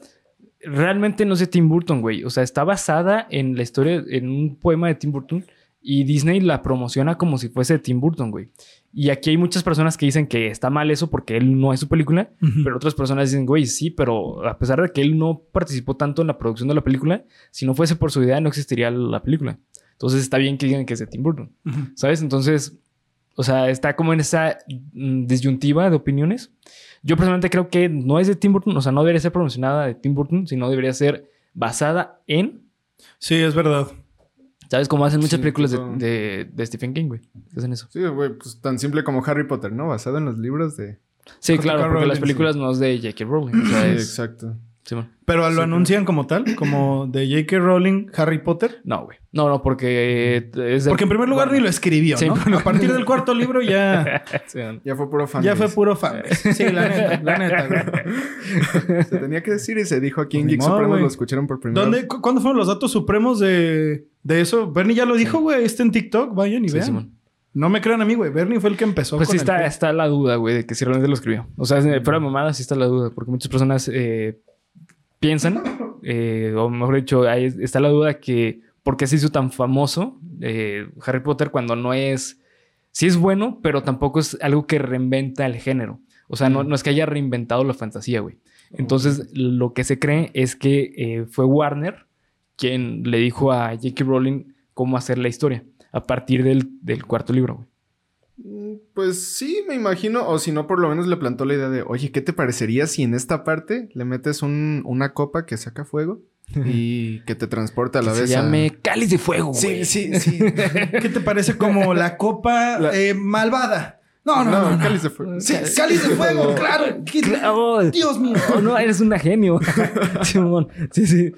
realmente no sé Tim Burton, güey. O sea, está basada en la historia, en un poema de Tim Burton y Disney la promociona como si fuese Tim Burton, güey. Y aquí hay muchas personas que dicen que está mal eso porque él no es su película, pero otras personas dicen, güey, sí, pero a pesar de que él no participó tanto en la producción de la película, si no fuese por su idea no existiría la película. Entonces está bien que digan que es de Tim Burton. Ujú. ¿Sabes? Entonces, o sea, está como en esa mm, disyuntiva de opiniones. Yo personalmente creo que no es de Tim Burton, o sea, no debería ser promocionada de Tim Burton, sino debería ser basada en, Sí, es verdad. ¿Sabes? Como hacen muchas Sí, películas de, de- de Stephen King, güey. Hacen eso. Sí, güey, pues tan simple como Harry Potter, ¿no? Basado en los libros de... Sí, J.K. claro, porque Rowling, las películas no es de J.K. Rowling. O sea, Sí, es- exacto. Pero lo anuncian como tal, como de J.K. Rowling, Harry Potter. No, güey. No, no, porque eh, es de- Porque en primer lugar ni lo escribió, Sí, ¿no? bueno. A partir del cuarto libro ya. Ya fue puro fan. ya fue puro fan. Sí, la neta, la neta, güey. Se tenía que decir y se dijo aquí en Pues Geek güey. lo escucharon por primera ¿Dónde, vez. cu- ¿Cuándo fueron los datos supremos de, de eso? Bernie ya lo dijo, güey. Está en TikTok. Vayan y Sí, vean. Simón. No me crean a mí, güey. Bernie fue el que empezó Pues con sí está, está la duda, güey, de que si realmente lo escribió. O sea, fuera de mamada, sí está la duda. Porque muchas personas eh, piensan, eh, o mejor dicho, ahí está la duda que por qué se hizo tan famoso eh, Harry Potter cuando no es... Sí es bueno, pero tampoco es algo que reinventa el género. O sea, no, no es que haya reinventado la fantasía, güey. Entonces, lo que se cree es que eh, fue Warner quien le dijo a J.K. Rowling cómo hacer la historia a partir del, del cuarto libro, güey. Mm, Pues sí, me imagino. O si no, por lo menos le plantó la idea de, oye, ¿qué te parecería si en esta parte le metes un- una copa que saca fuego y que te transporta a la Que vez? se a- llame Cáliz de Fuego, güey. Sí, sí, sí. ¿Qué te parece como la copa La- eh, malvada? No, no, no. no. cáliz de fuego. Sí, cáliz de fuego, claro. ¿Qué- Claro. Dios mío. No, eres una genio. Simón. Sí, sí.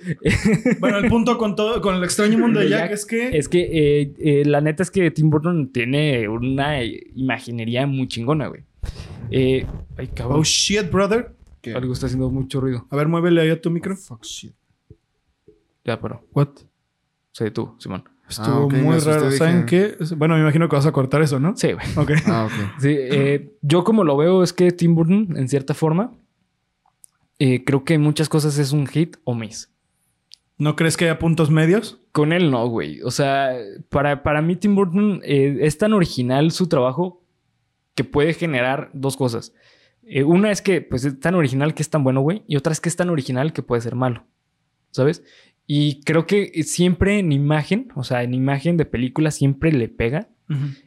Bueno, el punto con todo, con el extraño mundo de De Jack, Jack es que Es que eh, eh, la neta es que Tim Burton tiene una imaginería muy chingona, güey. Eh, ay, cabrón. Oh shit, brother. ¿Qué? Algo está haciendo mucho ruido. A ver, muévele ahí a tu micro. Fuck shit. Ya, pero What? se detuvo, Simón. Estuvo Ah, muy raro. dije- ¿Saben qué? Bueno, me imagino que vas a cortar eso, ¿no? Sí, güey. Ok. Ah, ok. Sí, eh, yo como lo veo es que Tim Burton, en cierta forma, eh, creo que en muchas cosas es un hit o miss. ¿No crees que haya puntos medios? Con él no, güey. O sea, para, para mí Tim Burton eh, es tan original su trabajo que puede generar dos cosas. Eh, una es que pues es tan original que es tan bueno, güey. Y otra es que es tan original que puede ser malo. ¿Sabes? Y creo que siempre en imagen, o sea, en imagen de película siempre le pega.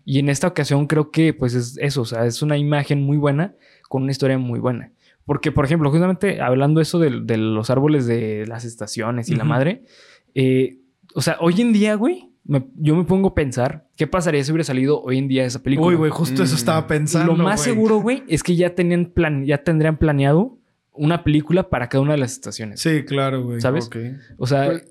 Y en esta ocasión creo que pues es eso, o sea, es una imagen muy buena con una historia muy buena. Porque, por ejemplo, justamente hablando eso de, de los árboles de las estaciones y la madre, eh, o sea, hoy en día, güey, me- yo me pongo a pensar, ¿qué pasaría si hubiera salido hoy en día esa película? Uy, güey, justo eso Mm. estaba pensando. Lo más güey. seguro, güey, es que ya tenían plan, ya tendrían planeado una película para cada una de las estaciones. Sí, claro, güey. ¿Sabes? O sea, Pues-.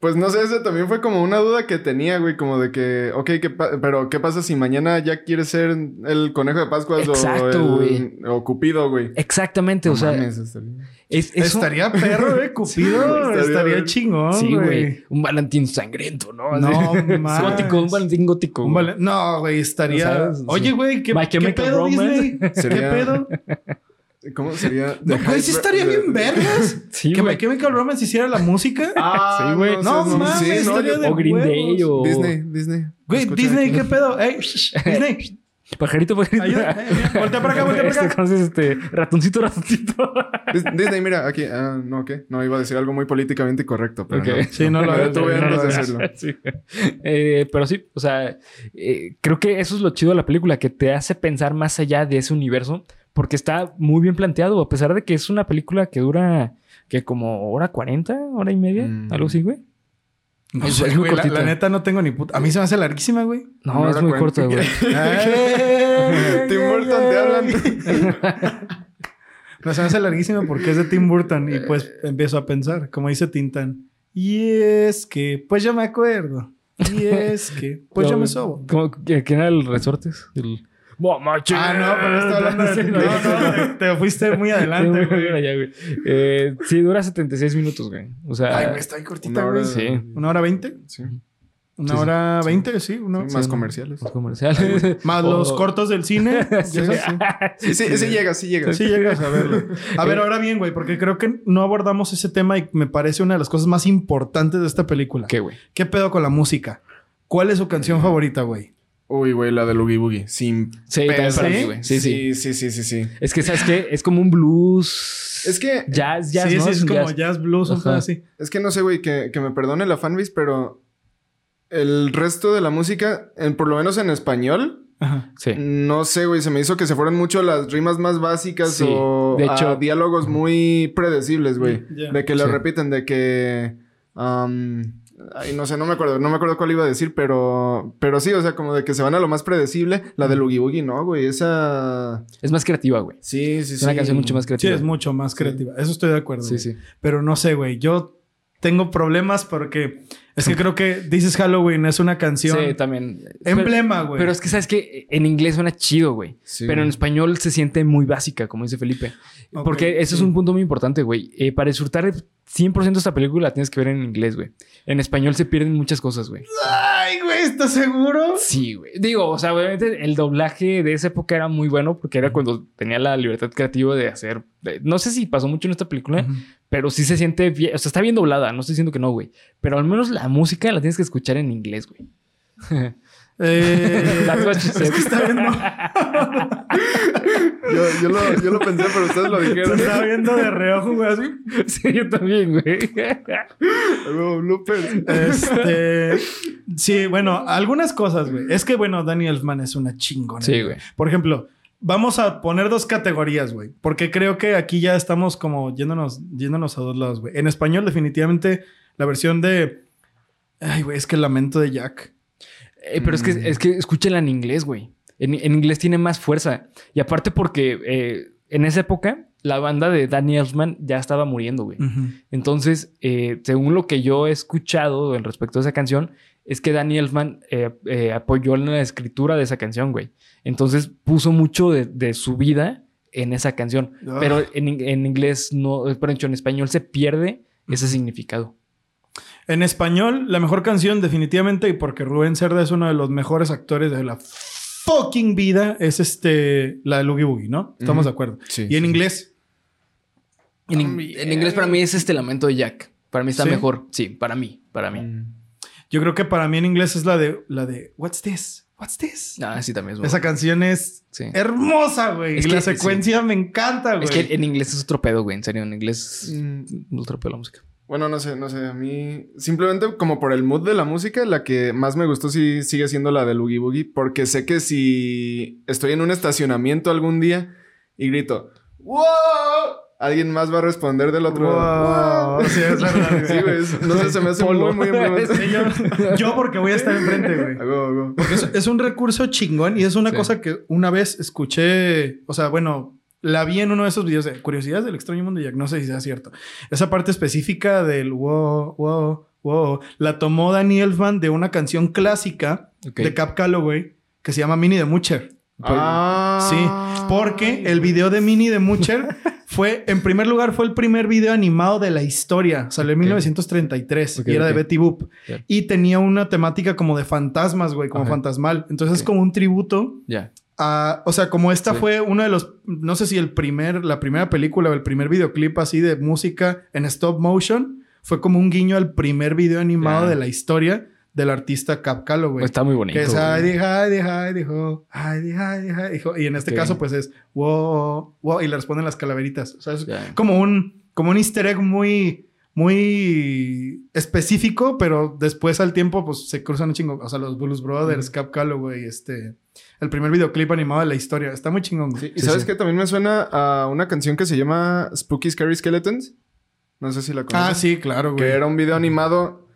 Pues no sé, ese también fue como una duda que tenía, güey, como de que, ok, ¿qué pero ¿qué pasa si mañana ya quieres ser el conejo de Pascuas Exacto, o, güey. el, o Cupido, güey? exactamente, No o sea, mames, estaría- es, eso- Estaría perro, eh, Cupido. güey, estaría estaría chingón, Sí, güey. güey. Un Valentín sangriento, ¿no? No Así. más. gótico, un Valentín gótico. Un No, güey, estaría. Oye, Sí. güey, ¿qué, My ¿qué Chemical pedo, Romance. Disney? ¿Qué Sería- pedo? ¿Cómo sería? No, sí Hype- estaría bien vergas. Sí, que. My Chemical Romance hiciera la música. Ah, Sí, güey. No seas- mames, sí, no, estaría yo- de O Green huevos. Day o... Disney, Disney. Güey, Disney, aquí. ¿qué pedo? Ey, shh, Disney. Pajarito, pajarito. Ayuda. eh, voltea para acá, voltea para Este, acá. conoces este ratoncito, ratoncito. Dis- Disney, mira, aquí. Ah, no, ¿qué? No, iba a decir algo muy políticamente incorrecto, pero no. Sí, no lo Me no lo antes de hagas. hacerlo. Sí. Eh, pero sí, o sea, eh, creo que eso es lo chido de la película, que te hace pensar más allá de ese universo, porque está muy bien planteado, a pesar de que es una película que dura, que como hora 40, hora y media, Mm. algo así, güey. No Es- sé, es muy güey, la, neta no tengo ni puta. A mí se me hace larguísima, güey. No, es muy corta, 40. güey. Tim Burton, te hablan. No se me hace larguísima porque es de Tim Burton y pues empiezo a pensar, como dice Tintan. Y es que, pues yo me acuerdo. Y es que, pues yo me sobo. ¿Cómo- ¿Quién era el resortes? El... Ah, no, pero está hablando de... No, no, te, te fuiste muy adelante, muy güey. bien allá, güey. Eh, sí, dura 76 minutos, güey. O sea, Ay, güey, está ahí cortita, Una hora. güey. Sí. ¿Una hora veinte? Sí. ¿Una Sí, hora veinte? Sí, una... Sí, más comerciales. los comerciales. Más O- los cortos del cine. Sí, sí. Sí, sí, sí llega, sí llega. Sí llegas a verlo. A ver, ahora bien, güey, porque creo que no abordamos ese tema y me parece una de las cosas más importantes de esta película. ¿Qué, güey? ¿Qué pedo con la música? ¿Cuál es su canción favorita, güey? Uy, güey, la de Oogie Boogie. Sin Sí, para ¿Sí? mí, güey. Sí, sí, Sí, sí, sí, sí. Es que, ¿sabes qué? Es como un blues. Es que, Jazz, jazz, sí, ¿no? sí, es como jazz. jazz, blues, Ajá. pedo así. es que no sé, güey, que, que me perdone la fanbase, pero el resto de la música, en- por lo menos en español, Ajá. Sí. no sé, güey, se me hizo que se fueron mucho las rimas más básicas Sí, o de hecho- a diálogos muy predecibles, güey. De que lo Sí. repiten, de que... am, Ay, no sé, no me acuerdo, no me acuerdo cuál iba a decir, pero, pero sí, o sea, como de que se van a lo más predecible. La de Oogie Boogie, no, güey, esa. Es más creativa, güey. Sí, sí, Es sí. una canción mucho más Sí, creativa. es mucho más creativa. Eso estoy de acuerdo. Sí, güey. sí. Pero no sé, güey. Yo tengo problemas porque es que creo que is Halloween es una canción Sí, también. emblema, güey. Pero es que, ¿sabes que En inglés suena chido, güey. Sí. Pero en español se siente muy básica, como dice Felipe. Porque eso sí. es un punto muy importante, güey. Eh, para disfrutar 100% esta película la tienes que ver en inglés, güey. En español se pierden muchas cosas, güey. Ay, güey, ¿estás seguro? Sí, güey. Digo, o sea, obviamente el doblaje de esa época era muy bueno porque era cuando tenía la libertad creativa de hacer. no sé si pasó mucho en esta película, pero sí se siente bien. O sea, está bien doblada. No estoy diciendo que no, güey. Pero al menos la música la tienes que escuchar en inglés, güey. Eh, That's what she said. es que está viendo, Yo, yo, lo, yo lo pensé, pero ustedes lo se dijeron. está viendo de reojo, güey, así. sí, yo también, güey. Este, sí, bueno, algunas cosas, güey. Es que, bueno, Danny Elfman es una chingona. Sí, güey. Por ejemplo, vamos a poner dos categorías, güey. Porque creo que aquí ya estamos como yéndonos, yéndonos a dos lados, güey. En español, definitivamente, la versión de... Ay, güey, es que el lamento de Jack. Eh, pero es que, es que escúchenla en inglés, güey. En, en inglés tiene más fuerza. Y aparte porque eh, en esa época la banda de Danny Elfman ya estaba muriendo, güey. Entonces, eh, según lo que yo he escuchado en respecto a esa canción, es que Danny Elfman eh, eh, apoyó en la escritura de esa canción, güey. Entonces puso mucho de, de su vida en esa canción. Ah. Pero en, in- en inglés no, perdón, en español se pierde ese significado. En español, la mejor canción, definitivamente, y porque Rubén Cerda es uno de los mejores actores de la fucking vida, es este, la de Loogie Boogie, ¿no? Estamos de acuerdo. Sí, y en sí, inglés, En, in- en inglés para mí es este lamento de Jack. Para mí está ¿Sí? mejor. Sí, para mí, para mí. Mm. Yo creo que para mí en inglés es la de, la de, What's this? What's this? Ah, sí, también es bueno. Esa canción es Sí. hermosa, güey. Es y que- la secuencia me encanta, güey. Es que en inglés es otro pedo, güey. En serio, en inglés Mm. es otro pedo la música. Bueno, no sé, no sé. A mí, simplemente como por el mood de la música, la que más me gustó sí sigue siendo la de Oogie Boogie. Porque sé que si estoy en un estacionamiento algún día y grito, ¡Wow! Alguien más va a responder del otro lado. Wow. Sí, es verdad, güey. Sí, güey. es- No sé, se me hace muy, Polo. muy. Sí, yo, yo porque voy a estar enfrente, güey. Porque es, es un recurso chingón y es una Sí. cosa que una vez escuché, o sea, bueno, la vi en uno de esos videos de Curiosidades del extraño mundo de Jack, no sé si sea cierto. Esa parte específica del wow, wow, wow, la tomó Danny Elfman de una canción clásica de Cap Calloway que se llama Mini de Mucher. Ah. Sí, porque el video de Mini de Mucher fue, en primer lugar, fue el primer video animado de la historia. Salió en Ok. 1933 Ok, y era de. Betty Boop. Y tenía una temática como de fantasmas, güey, como fantasmal. Entonces es como un tributo Ya. o sea, como esta Sí. fue uno de los, no sé si el primer, la primera película o el primer videoclip así de música en stop motion, fue como un guiño al primer video animado de la historia del artista Cap Calloway. Está muy bonito. Que es. Heidi, Heidi, Heidi, ho, Heidi, Heidi, Heidi. Y en este caso, pues es wow, wow. Y le responden las calaveritas. O sea, es como un, como un easter egg muy, muy específico, pero después al tiempo, pues se cruzan un chingo. O sea, los Blues Brothers, Cap Calloway, este, el primer videoclip animado de la historia. Está muy chingón. Sí, y sabes que también me suena a una canción que se llama Spooky Scary Skeletons. No sé si la conoces. Ah, sí, claro, güey. Que era un video animado.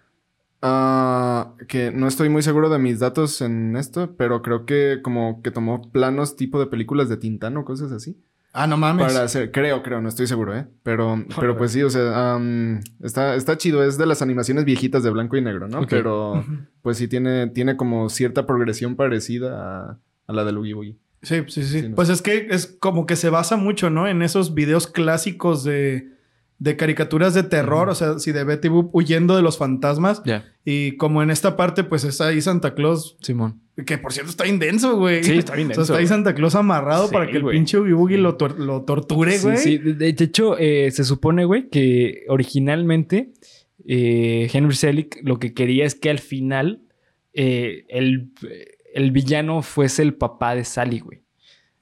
Ah, que no estoy muy seguro de mis datos en esto, pero creo que como que tomó planos tipo de películas de Tintán o cosas así. Ah, no mames. Para hacer, creo, creo, no estoy seguro, ¿eh? Pero, pero pues sí, o sea, está, está chido, es de las animaciones viejitas de blanco y negro, ¿no? Pero pues sí tiene, tiene como cierta progresión parecida a, a la de Boogie. Sí, sí, sí. Sí, no Pues es que es como que se basa mucho, ¿no? En esos videos clásicos de, de caricaturas de terror, o sea, sí, de Betty Boop huyendo de los fantasmas. Y como en esta parte, pues está ahí Santa Claus, Simón. que por cierto está intenso, güey. Sí, está bien O sea, está ahí Santa Claus amarrado Sí, para que el güey. pinche Oogie Boogie lo, tor- lo torture, Sí, güey. sí. De, de hecho, eh, se supone, güey, que originalmente eh, Henry Selick lo que quería es que al final eh, el, el villano fuese el papá de Sally, güey.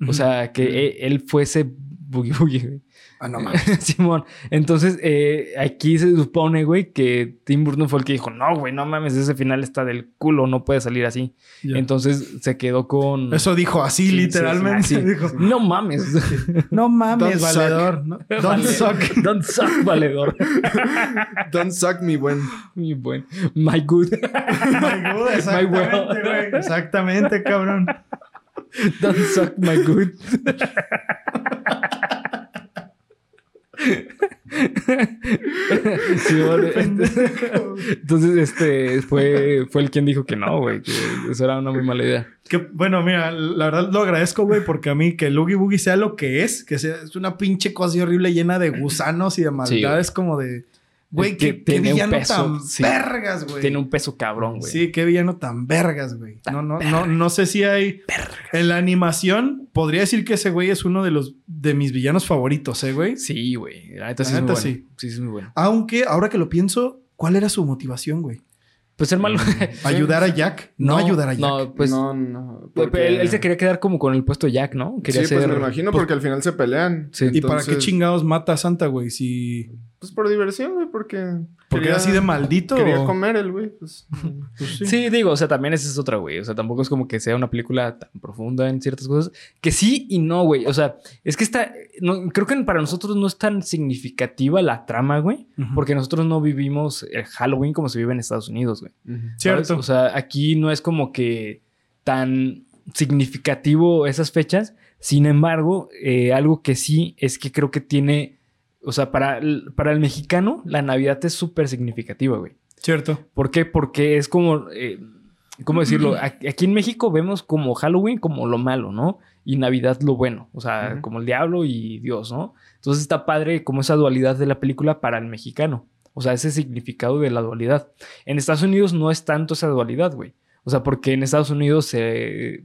O sea, que e- él fuese Boogie Boogie, güey. Ah, no mames. Simón. Entonces, eh, aquí se supone, güey, que Tim Burton fue el que dijo, no, güey, no mames, ese final está del culo, no puede salir así. Entonces se quedó con... Eso dijo así, Sí, sí, literalmente. sí, así. Dijo, No mames. no mames, Don't suck. valedor. No, don't suck. Don't suck, valedor. Don't suck mi buen. Muy buen. My good. My good, exactamente, well. güey. Exactamente, cabrón. Don't suck my good. Sí, entonces, este fue, fue el quien dijo que no, güey, que eso era una muy mala idea. Que, bueno, mira, la verdad lo agradezco, güey, porque a mí que el Oogie Boogie sea lo que es, que sea, es una pinche cosa horrible llena de gusanos y de maldades como de... Güey, que qué, qué tiene un villano peso, tan sí. vergas, güey. Tiene un peso cabrón, güey. Sí, qué villano tan vergas, güey. No, no, no, no sé si hay. En la animación, podría decir que ese güey es uno de los de mis villanos favoritos, ¿eh, güey? Sí, güey. La neta sí La es muy neta, bueno. sí. Sí, es muy bueno. Aunque ahora que lo pienso, ¿cuál era su motivación, güey? Pues el malo. ¿Ayudar a Jack? No, ayudar a Jack. No, pues. no, no. Porque- Él, él se quería quedar como con el puesto de Jack, ¿no? Quería sí, pues ser- me imagino porque al final se pelean. Sí. ¿Y para qué chingados mata a Santa, güey? Si. Pues por diversión, güey, porque... ¿Porque quería- era así de maldito? Quería o- comer el güey. Pues, Pues sí. Sí, digo, o sea, también esa es otra, güey. O sea, tampoco es como que sea una película tan profunda en ciertas cosas. Que sí y no, güey. O sea, es que está. no- creo que para nosotros no es tan significativa la trama, güey. Porque nosotros no vivimos el Halloween como se vive en Estados Unidos, güey. Cierto. O sea, aquí no es como que tan significativo esas fechas. Sin embargo, eh, algo que sí es que creo que tiene. O sea, para el, para el mexicano, la Navidad es súper significativa, güey. Cierto. ¿Por qué? Porque es como, eh, ¿cómo decirlo? Aquí aquí en México vemos como Halloween como lo malo, ¿no? Y Navidad lo bueno, o sea, como el diablo y Dios, ¿no? Entonces está padre como esa dualidad de la película para el mexicano, o sea, ese significado de la dualidad. En Estados Unidos no es tanto esa dualidad, güey. O sea, porque en Estados Unidos eh,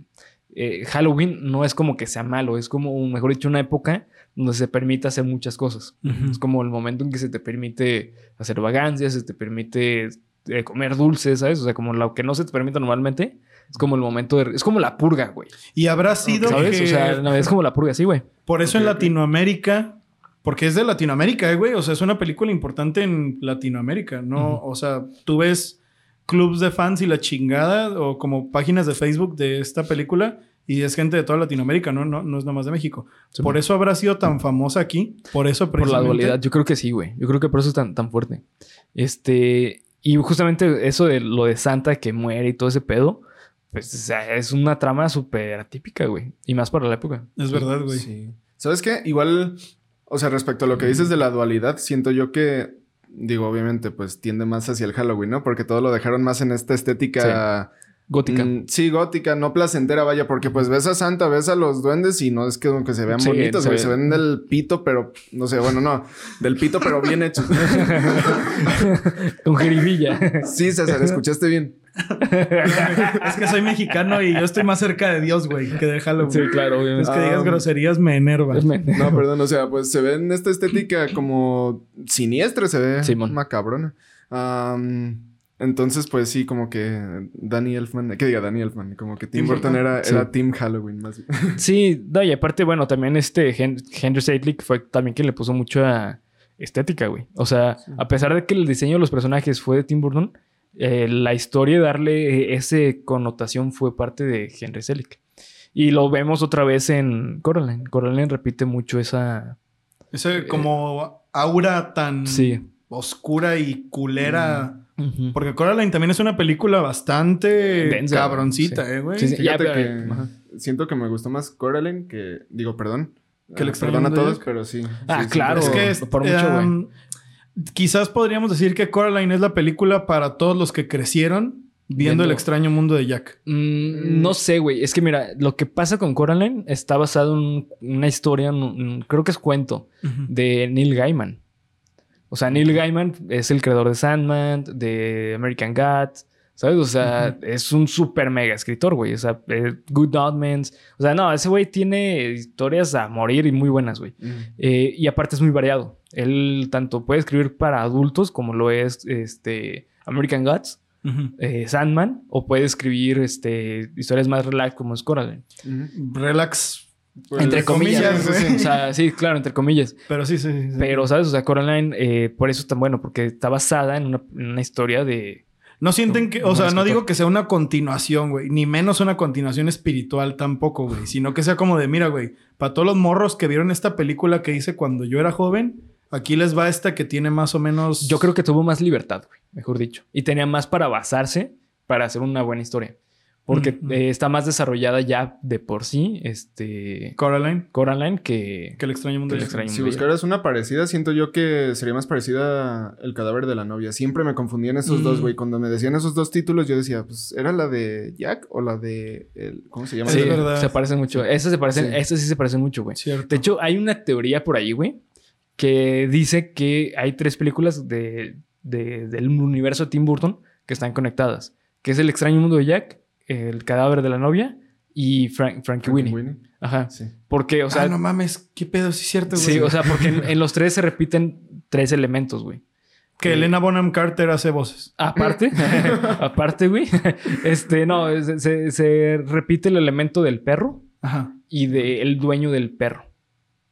eh, Halloween no es como que sea malo, es como, mejor dicho, una época donde se permite hacer muchas cosas. Es como el momento en que se te permite hacer vagancias, se te permite eh, comer dulces, ¿sabes? O sea, como lo que no se te permite normalmente. Es como el momento de... Es como la purga, güey. Y habrá sido ¿Sabes? que... O sea, no, es como la purga, sí, güey. Por eso en. Latinoamérica, porque es de Latinoamérica, eh, güey. O sea, es una película importante en Latinoamérica, ¿no? O sea, tú ves clubs de fans y la chingada, o como páginas de Facebook de esta película, y es gente de toda Latinoamérica, ¿no? No, no es nada más de México. Sí, por man. eso habrá sido tan famosa aquí. Por eso, Por la dualidad. Yo creo que sí, güey. Yo creo que por eso es tan, tan fuerte. Este... Y justamente eso de lo de Santa que muere y todo ese pedo, pues o sea, es una trama súper atípica, güey. Y más para la época. Es verdad, güey. Sí. ¿Sabes qué? Igual, o sea, respecto a lo que dices de la dualidad, siento yo que, digo, obviamente, pues tiende más hacia el Halloween, ¿no? Porque todo lo dejaron más en esta estética. Gótica. mm, sí, gótica, no placentera, vaya, porque pues ves a Santa, ves a los duendes y no es que, que se vean Sí, bonitos, se güey, ve- se ven del pito, pero no sé, bueno, no, del pito, pero bien hechos. Con jeribilla. sí, César, escuchaste bien. Es que soy mexicano y yo estoy más cerca de Dios, güey, que de Halloween. sí, claro, Es obviamente. que digas Ah, groserías me enerva. Es No, perdón, o sea, pues se ve en esta estética como siniestra, se ve Simón. macabrona. Entonces, pues sí, como que Danny Elfman, que diga Danny Elfman, como que Tim, Tim Burton era, Sí. era Team Halloween más bien. Sí, no, y aparte, bueno, también este Hen- Henry Selick fue también quien le puso mucha estética, güey. O sea, a pesar de que el diseño de los personajes fue de Tim Burton, eh, la historia de darle ese connotación fue parte de Henry Selick. Y lo vemos otra vez en Coraline. Coraline repite mucho esa... Ese como aura tan Sí. oscura y culera. Ujú. Porque Coraline también es una película bastante Densa, cabroncita, sí. eh, güey. Sí, sí. Fíjate Ya, que pero- siento que me gustó más Coraline que, digo, perdón. Que Ah, Perdón a todos, pero sí. Ah, sí, sí, claro. Es que es, por mucho, güey. um, quizás podríamos decir que Coraline es la película para todos los que crecieron viendo, Viendo- el extraño mundo de Jack. Mm, no sé, güey. Es que mira, lo que pasa con Coraline está basado en una historia, en un- creo que es cuento, de Neil Gaiman. O sea, Neil Gaiman es el creador de Sandman, de American Gods, ¿sabes? O sea, es un súper mega escritor, güey. O sea, eh, Good Omens. O sea, no, ese güey tiene historias a morir y muy buenas, güey. Eh, y aparte es muy variado. Él tanto puede escribir para adultos como lo es este, American Gods, eh, Sandman, o puede escribir este, historias más relax como es Coraline. Relax Pues, entre comillas. comillas, güey. o sea, sí, claro, entre comillas. Pero sí, sí, sí. sí. Pero, ¿sabes? O sea, Coraline, eh, por eso es tan bueno, porque está basada en una, en una historia de. No sienten que, o No, sea, no digo que sea una continuación, güey, ni menos una continuación espiritual tampoco, güey, sino que sea como de, mira, güey, para todos los morros que vieron esta película que hice cuando yo era joven, aquí les va esta que tiene más o menos... Yo creo que tuvo más libertad, güey, mejor dicho. Y tenía más para basarse para hacer una buena historia. Porque Ujú. eh, está más desarrollada ya de por sí, este. Coraline, Coraline que. que el extraño mundo Que el extraño Si mundo de buscaras una parecida, siento yo que sería más parecida El cadáver de la novia. Siempre me confundían esos Mm. dos, güey. Cuando me decían esos dos títulos, yo decía, pues, ¿era la de Jack o la de... El, ¿Cómo se llama? Sí, Es verdad. se parecen mucho. Esas se parecen, Sí. estas sí se parecen mucho, güey. Cierto. De hecho, hay una teoría por ahí, güey, que dice que hay tres películas de, de- del universo de Tim Burton que están conectadas. Que es El extraño mundo de Jack, El cadáver de la novia y Frank, Frankie Frankie Winnie. Winnie. Ajá. Sí. Porque, o sea, ah, no mames, qué pedo, sí es cierto, güey. sí, o sea, porque en, en los tres se repiten tres elementos, güey. que Elena Bonham Carter hace voces. Aparte, aparte, güey, este, no, se, se- repite el elemento del perro Ajá. y del dueño del perro.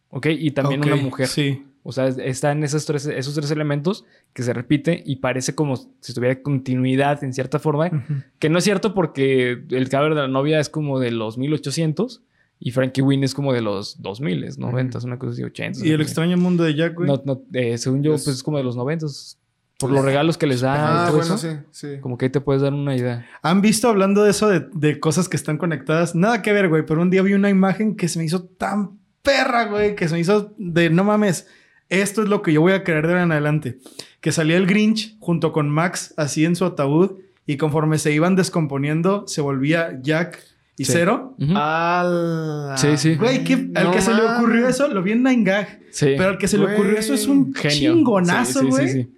¿Ok? Y también una mujer. Sí. O sea, están esos tres, esos tres elementos que se repite y parece como si tuviera continuidad en cierta forma. Ujú. Que no es cierto porque el cadáver de la novia es como de los 1800 y Frankie Wynn es como de los 2000, 90, una cosa así, 80. Y el extraño mundo de Jack, güey. No, no, eh, según yo, Es- pues es como de los 90. Por los regalos que les da Ah, todo bueno, eso. sí, sí. Como que ahí te puedes dar una idea. ¿Han visto hablando de eso de, de cosas que están conectadas? Nada que ver, güey, pero un día vi una imagen que se me hizo tan perra, güey, que se me hizo de no mames, esto es lo que yo voy a creer de ahora en adelante. Que salía el Grinch junto con Max así en su ataúd y conforme se iban descomponiendo se volvía Jack y Sí. Cero. ¡Ala! Sí, sí. Güey, ¿qué- al que se le ocurrió eso, lo vi en Nine Gag. Sí. Pero al que se le Güey. ocurrió eso es un Genio. chingonazo, Sí, sí, güey.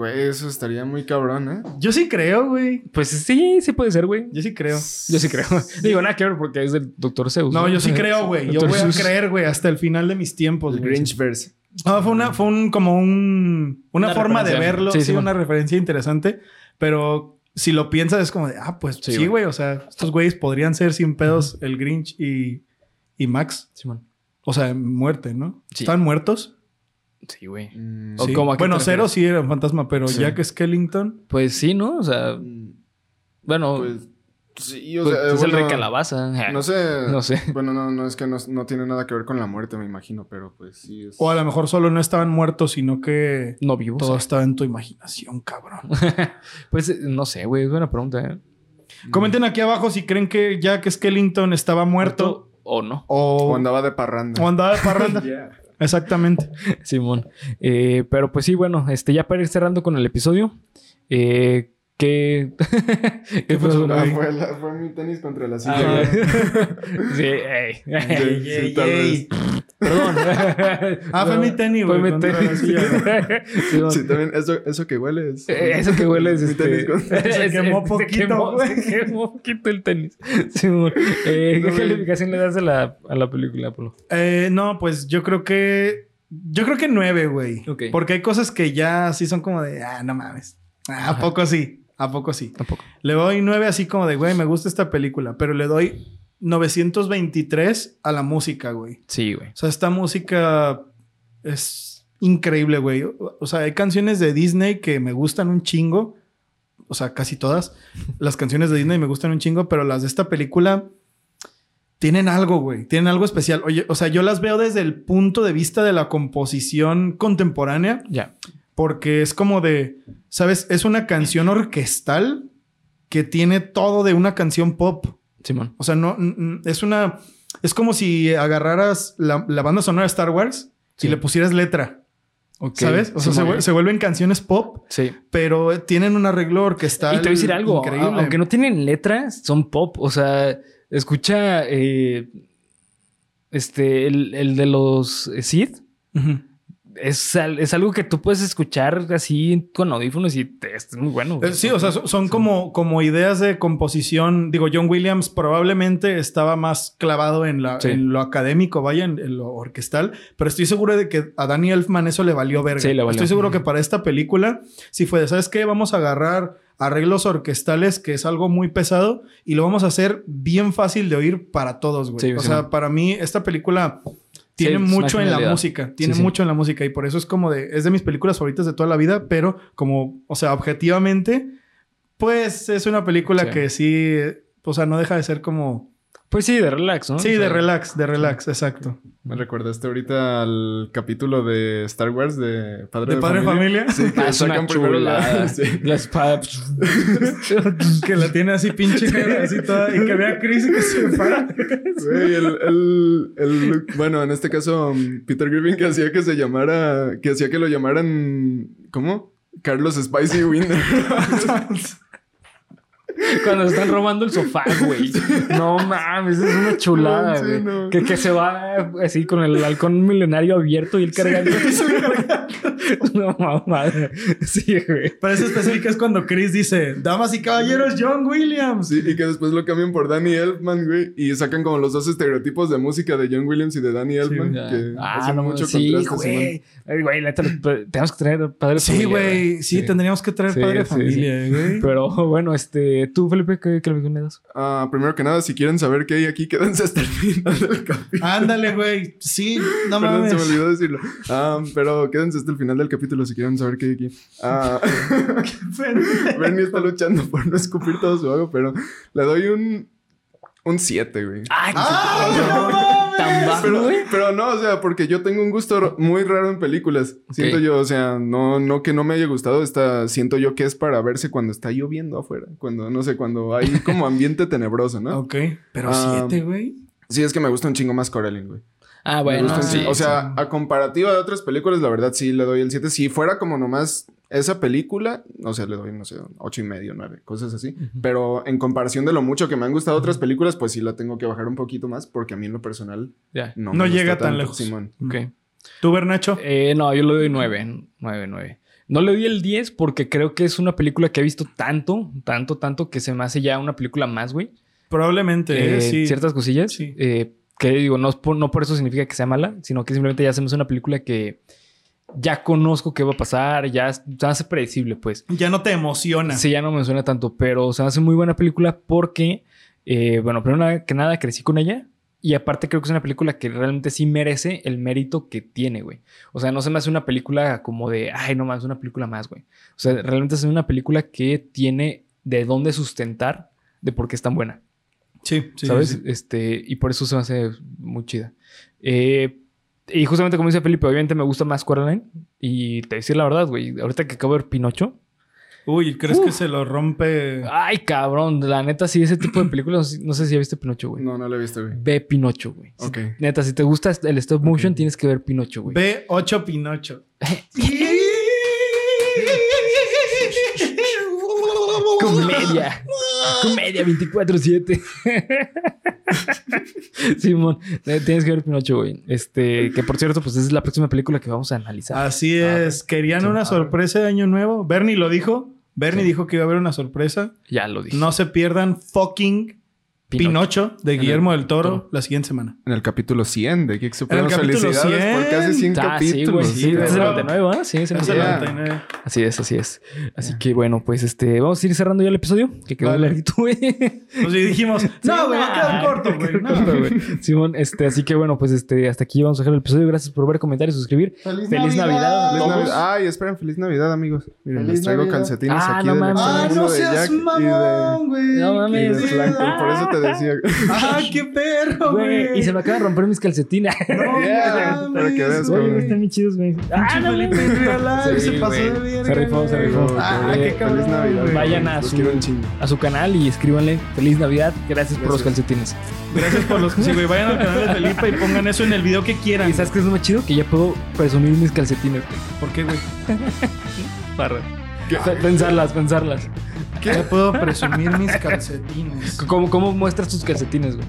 Güey, eso estaría muy cabrón, ¿eh? Yo sí creo, güey. Pues sí, sí puede ser, güey. Yo sí creo. Yo sí creo. Digo, nada que ver porque es del Dr. Zeus. No, yo sí creo, güey. Yo voy a creer, güey, hasta el final de mis tiempos. El. Grinchverse. No, fue una, fue un, como un, una, Una forma de verlo, Sí, sí, sí, una referencia interesante, pero si lo piensas es como de, ah, pues Sí, güey. o sea, estos güeyes podrían ser sin pedos el Grinch y, y Max, Simón. o sea, muerte, ¿no? Sí. ¿Están muertos? Sí, güey. Mm, O Sí. cómo, ¿a qué Bueno, Cero sí era un fantasma, pero Sí. Jack Skellington, Pues sí, ¿no? O sea, mm, bueno, Pues sí, o pues, sea, es el bueno, rey calabaza. No sé. No sé. Bueno, no, no es que no, no tiene nada que ver con la muerte, me imagino, pero pues sí es. o a lo mejor solo no estaban muertos, sino que No vivo. todo estaba en tu imaginación, cabrón. Pues eh, no sé, güey. Es buena pregunta, ¿eh? Comenten aquí abajo si creen que Jack Skellington estaba muerto o no. o, O andaba de parranda. o andaba de parranda. Yeah. Exactamente. Simón. Eh, pero pues sí, bueno, este, ya para ir cerrando con el episodio. Eh, ¿Qué, ¿Qué pasó, Ah, fue, la- fue mi tenis contra la Ah, silla. sí, ey. Sí, sí, tal vez. Perdón. Ah, fue mi tenis, Fue güey, mi contra la tenis. silla, Simón. Sí, también, eso, eso que huele es. Eh, Eso que huele es Mi este... tenis con- Se quemó poquito, quemó- güey. Se quemó poquito el tenis. Simón. Eh, ¿Qué No, calificación le das a la, a la película, Polo? Eh, no, pues yo creo que. Yo creo que nueve, güey. Ok. Porque hay cosas que ya sí son como de. Ah, no mames. Ah, ¿A poco sí? ¿A poco sí? Tampoco. Le doy nueve así como de, güey, me gusta esta película. Pero le doy 923 a la música, güey. Sí, güey. O sea, esta música es increíble, güey. O sea, hay canciones de Disney que me gustan un chingo. O sea, casi todas. Las canciones de Disney me gustan un chingo, pero las de esta película tienen algo, güey. Tienen algo especial. Oye, o sea, yo las veo desde el punto de vista de la composición contemporánea, Ya. porque es como de, ¿sabes? Es una canción orquestal que tiene todo de una canción pop. Simón. O sea, no, es una. Es como si agarraras la, la banda sonora de Star Wars Sí. y le pusieras letra. ¿Sabes? O sea, se, vuelven canciones pop, Sí. pero tienen un arreglo orquestal. Y te voy a decir algo, Increíble. aunque no tienen letras, son pop. O sea, escucha eh, este, el, el de los Sith. Ujú. Es, es algo que tú puedes escuchar así con audífonos y te, es muy bueno. güey. Eh, Sí, o sea, son como, como ideas de composición. Digo, John Williams probablemente estaba más clavado en, la, Sí. en lo académico, vaya, en, en lo orquestal, pero estoy seguro de que a Danny Elfman eso le valió verga. Sí, le valió. Estoy seguro que para esta película, si fue de, ¿sabes qué? Vamos a agarrar arreglos orquestales, que es algo muy pesado, y lo vamos a hacer bien fácil de oír para todos, güey. Sí, o sea, para mí, esta película tiene Sí, mucho en la música. Tiene Sí, mucho en la música. Y por eso es como de. Es de mis películas favoritas de toda la vida. Pero como, o sea, objetivamente, pues es una película que sí. O sea, no deja de ser como. Pues sí, de relax, ¿no? Sí, O sea, de relax, de relax, exacto. Me recordaste ahorita al capítulo de Star Wars de Padre ¿De de, Padre de Familia? Sí, que Ah, es una sacan primero la... chulada. sí. La espada. que la tiene así pinche cara, así toda. Y que vea a Chris y que se para. Güey, el, el, el look- bueno, en este caso, um, Peter Griffin que hacía que se llamara, que hacía que lo llamaran, ¿cómo? Carlos Spicy Winner. Cuando se están robando el sofá, güey. No mames, es una chulada, Sí, güey. no. Que, que se va así con el halcón milenario abierto y el cargando. no mames. Sí, güey. Para eso específica es cuando Chris dice: Damas y caballeros, John Williams. Sí, y que después lo cambian por Danny Elfman, güey, y sacan como los dos estereotipos de música de John Williams y de Danny Elfman, que Ah, hacen no, mucho sí, contraste. Güey. Ay, güey, tenemos que traer padre de Sí, familia, güey. Sí, tendríamos que traer Sí, padre de sí, familia, güey. Pero bueno, este, tú, Felipe, ¿qué, qué le das? Ah, primero que nada, si quieren saber qué hay aquí, quédense hasta el final del capítulo. Ándale, güey. Sí, no Perdón, mames. se me olvidó decirlo. Ah, pero quédense hasta el final del capítulo si quieren saber qué hay aquí. Ah, Bernie está luchando por no escupir todo su agua, pero le doy un... Un 7, güey. ¡Ay, ¡Ah, tan bajo, Pero, güey! pero no, o sea, porque yo tengo un gusto muy raro en películas. Siento yo, o sea, no, no que no me haya gustado, esta, siento yo que es para verse cuando está lloviendo afuera. Cuando, no sé, cuando hay como ambiente tenebroso, ¿no? Ok. Pero Ah, siete, güey. Sí, es que me gusta un chingo más Coraline, güey. Ah, bueno, sí. O sí. sea, a comparativa de otras películas, la verdad sí le doy el 7. Si fuera como nomás esa película, o sea, le doy, no sé, ocho y medio, 9, cosas así. Pero en comparación de lo mucho que me han gustado otras películas, pues sí la tengo que bajar un poquito más porque a mí en lo personal no, No me gusta llega tan lejos. Simón. Ok. ¿Tú, Bernacho? Eh, no, yo le doy 9. 9, 9. No le doy el 10 porque creo que es una película que he visto tanto, tanto, tanto que se me hace ya una película más, güey. Probablemente, Eh, eh, sí. Ciertas cosillas. Sí. eh, que digo, no, no por eso significa que sea mala, sino que simplemente ya se me hace una película que ya conozco qué va a pasar, ya se hace predecible, pues. Ya no te emociona. Sí, ya no me suena tanto, pero se hace muy buena película porque, eh, bueno, primero que nada crecí con ella y aparte creo que es una película que realmente sí merece el mérito que tiene, güey. O sea, no se me hace una película como de, ay, no más, una película más, güey. O sea, realmente es una película que tiene de dónde sustentar de por qué es tan buena. Sí, sí. ¿Sabes? sí. Este, y por eso se me hace muy chida. Eh, y justamente como dice Felipe, obviamente me gusta más Coraline. Y te voy a decir la verdad, güey. Ahorita que acabo de ver Pinocho. Uy, ¿crees que se lo rompe? Ay, cabrón. La neta, sí, ese tipo de películas. no sé- si ya viste Pinocho, güey. No, no la he visto, güey. Ve Pinocho, güey. Ok. Neta, si te gusta el stop motion, tienes que ver Pinocho, güey. B8 Pinocho. Comedia. Comedia 24-7. Simón, eh, tienes que ver Pinocho, güey. Este, que por cierto, pues esa es la próxima película que vamos a analizar. Así es. ¿Querían una sorpresa de Año Nuevo? Bernie lo dijo. Bernie Sí. dijo que iba a haber una sorpresa. Ya lo dije. No se pierdan fucking Pinocho, de el- Guillermo del Toro Toro. la siguiente semana. En el capítulo 100 de Geek Supremos. capítulo Felicidades 100. por casi 100 Ah, sí, capítulos. güey. sí, Sí, es el pero- 99, ¿ah? Sí, es el Es el 99. 99. Así es, así es. Así que bueno, pues este, vamos a ir cerrando ya el episodio. Que quedó Vale. larguito, güey. Pues y dijimos, no, güey, va a quedar corto, güey. no. Güey. Simón, este, así que bueno, pues este, hasta aquí vamos a dejar el episodio. Gracias por ver, comentar y suscribir. ¡Feliz, Feliz Navidad. Navidad! Feliz. Navidad. Ay, esperen, feliz Navidad, amigos. Miren, Feliz les traigo Navidad. calcetines Ah, aquí no del mames. ¡Ay, no seas Jack y de, mamón, güey! No mames. Por eso te decía. ¡Ay, qué perro, Güey, y se me acaban de romper mis calcetines. No Yeah, para que veas, güey. Están bien chidos, güey. Ah, no, Felipe. Real se pasó de verga, Se rifó, se rifó. Ah, Eh, qué cabrón, Feliz Navidad. güey. Vayan a su, a su canal y escríbanle Feliz Navidad. Gracias, por los calcetines. Gracias por los... Sí, güey, vayan al canal de Felipe y pongan eso en el video que quieran. ¿Y sabes qué es lo más chido? Que ya puedo presumir mis calcetines. güey. ¿Por qué, güey? Parra. Pensarlas, pensarlas. Ya puedo presumir mis calcetines. ¿Cómo, cómo muestras tus calcetines, güey?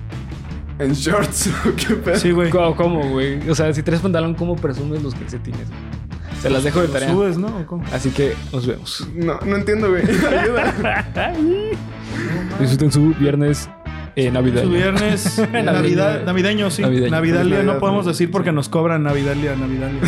¿En shorts? ¿Qué pedo? Sí, güey. ¿Cómo, cómo, güey? O sea, si traes pantalón, ¿cómo presumes los calcetines? güey? Se las dejo de ¿Lo tarea. subes, no? ¿O cómo? Así que nos vemos. No, no entiendo, güey. Ayuda. Disfruten su viernes eh, navideño. Su viernes Navidad, navideño, sí. Navideño. Navidalia, no podemos decir porque nos cobran Navidalia, Navidalia.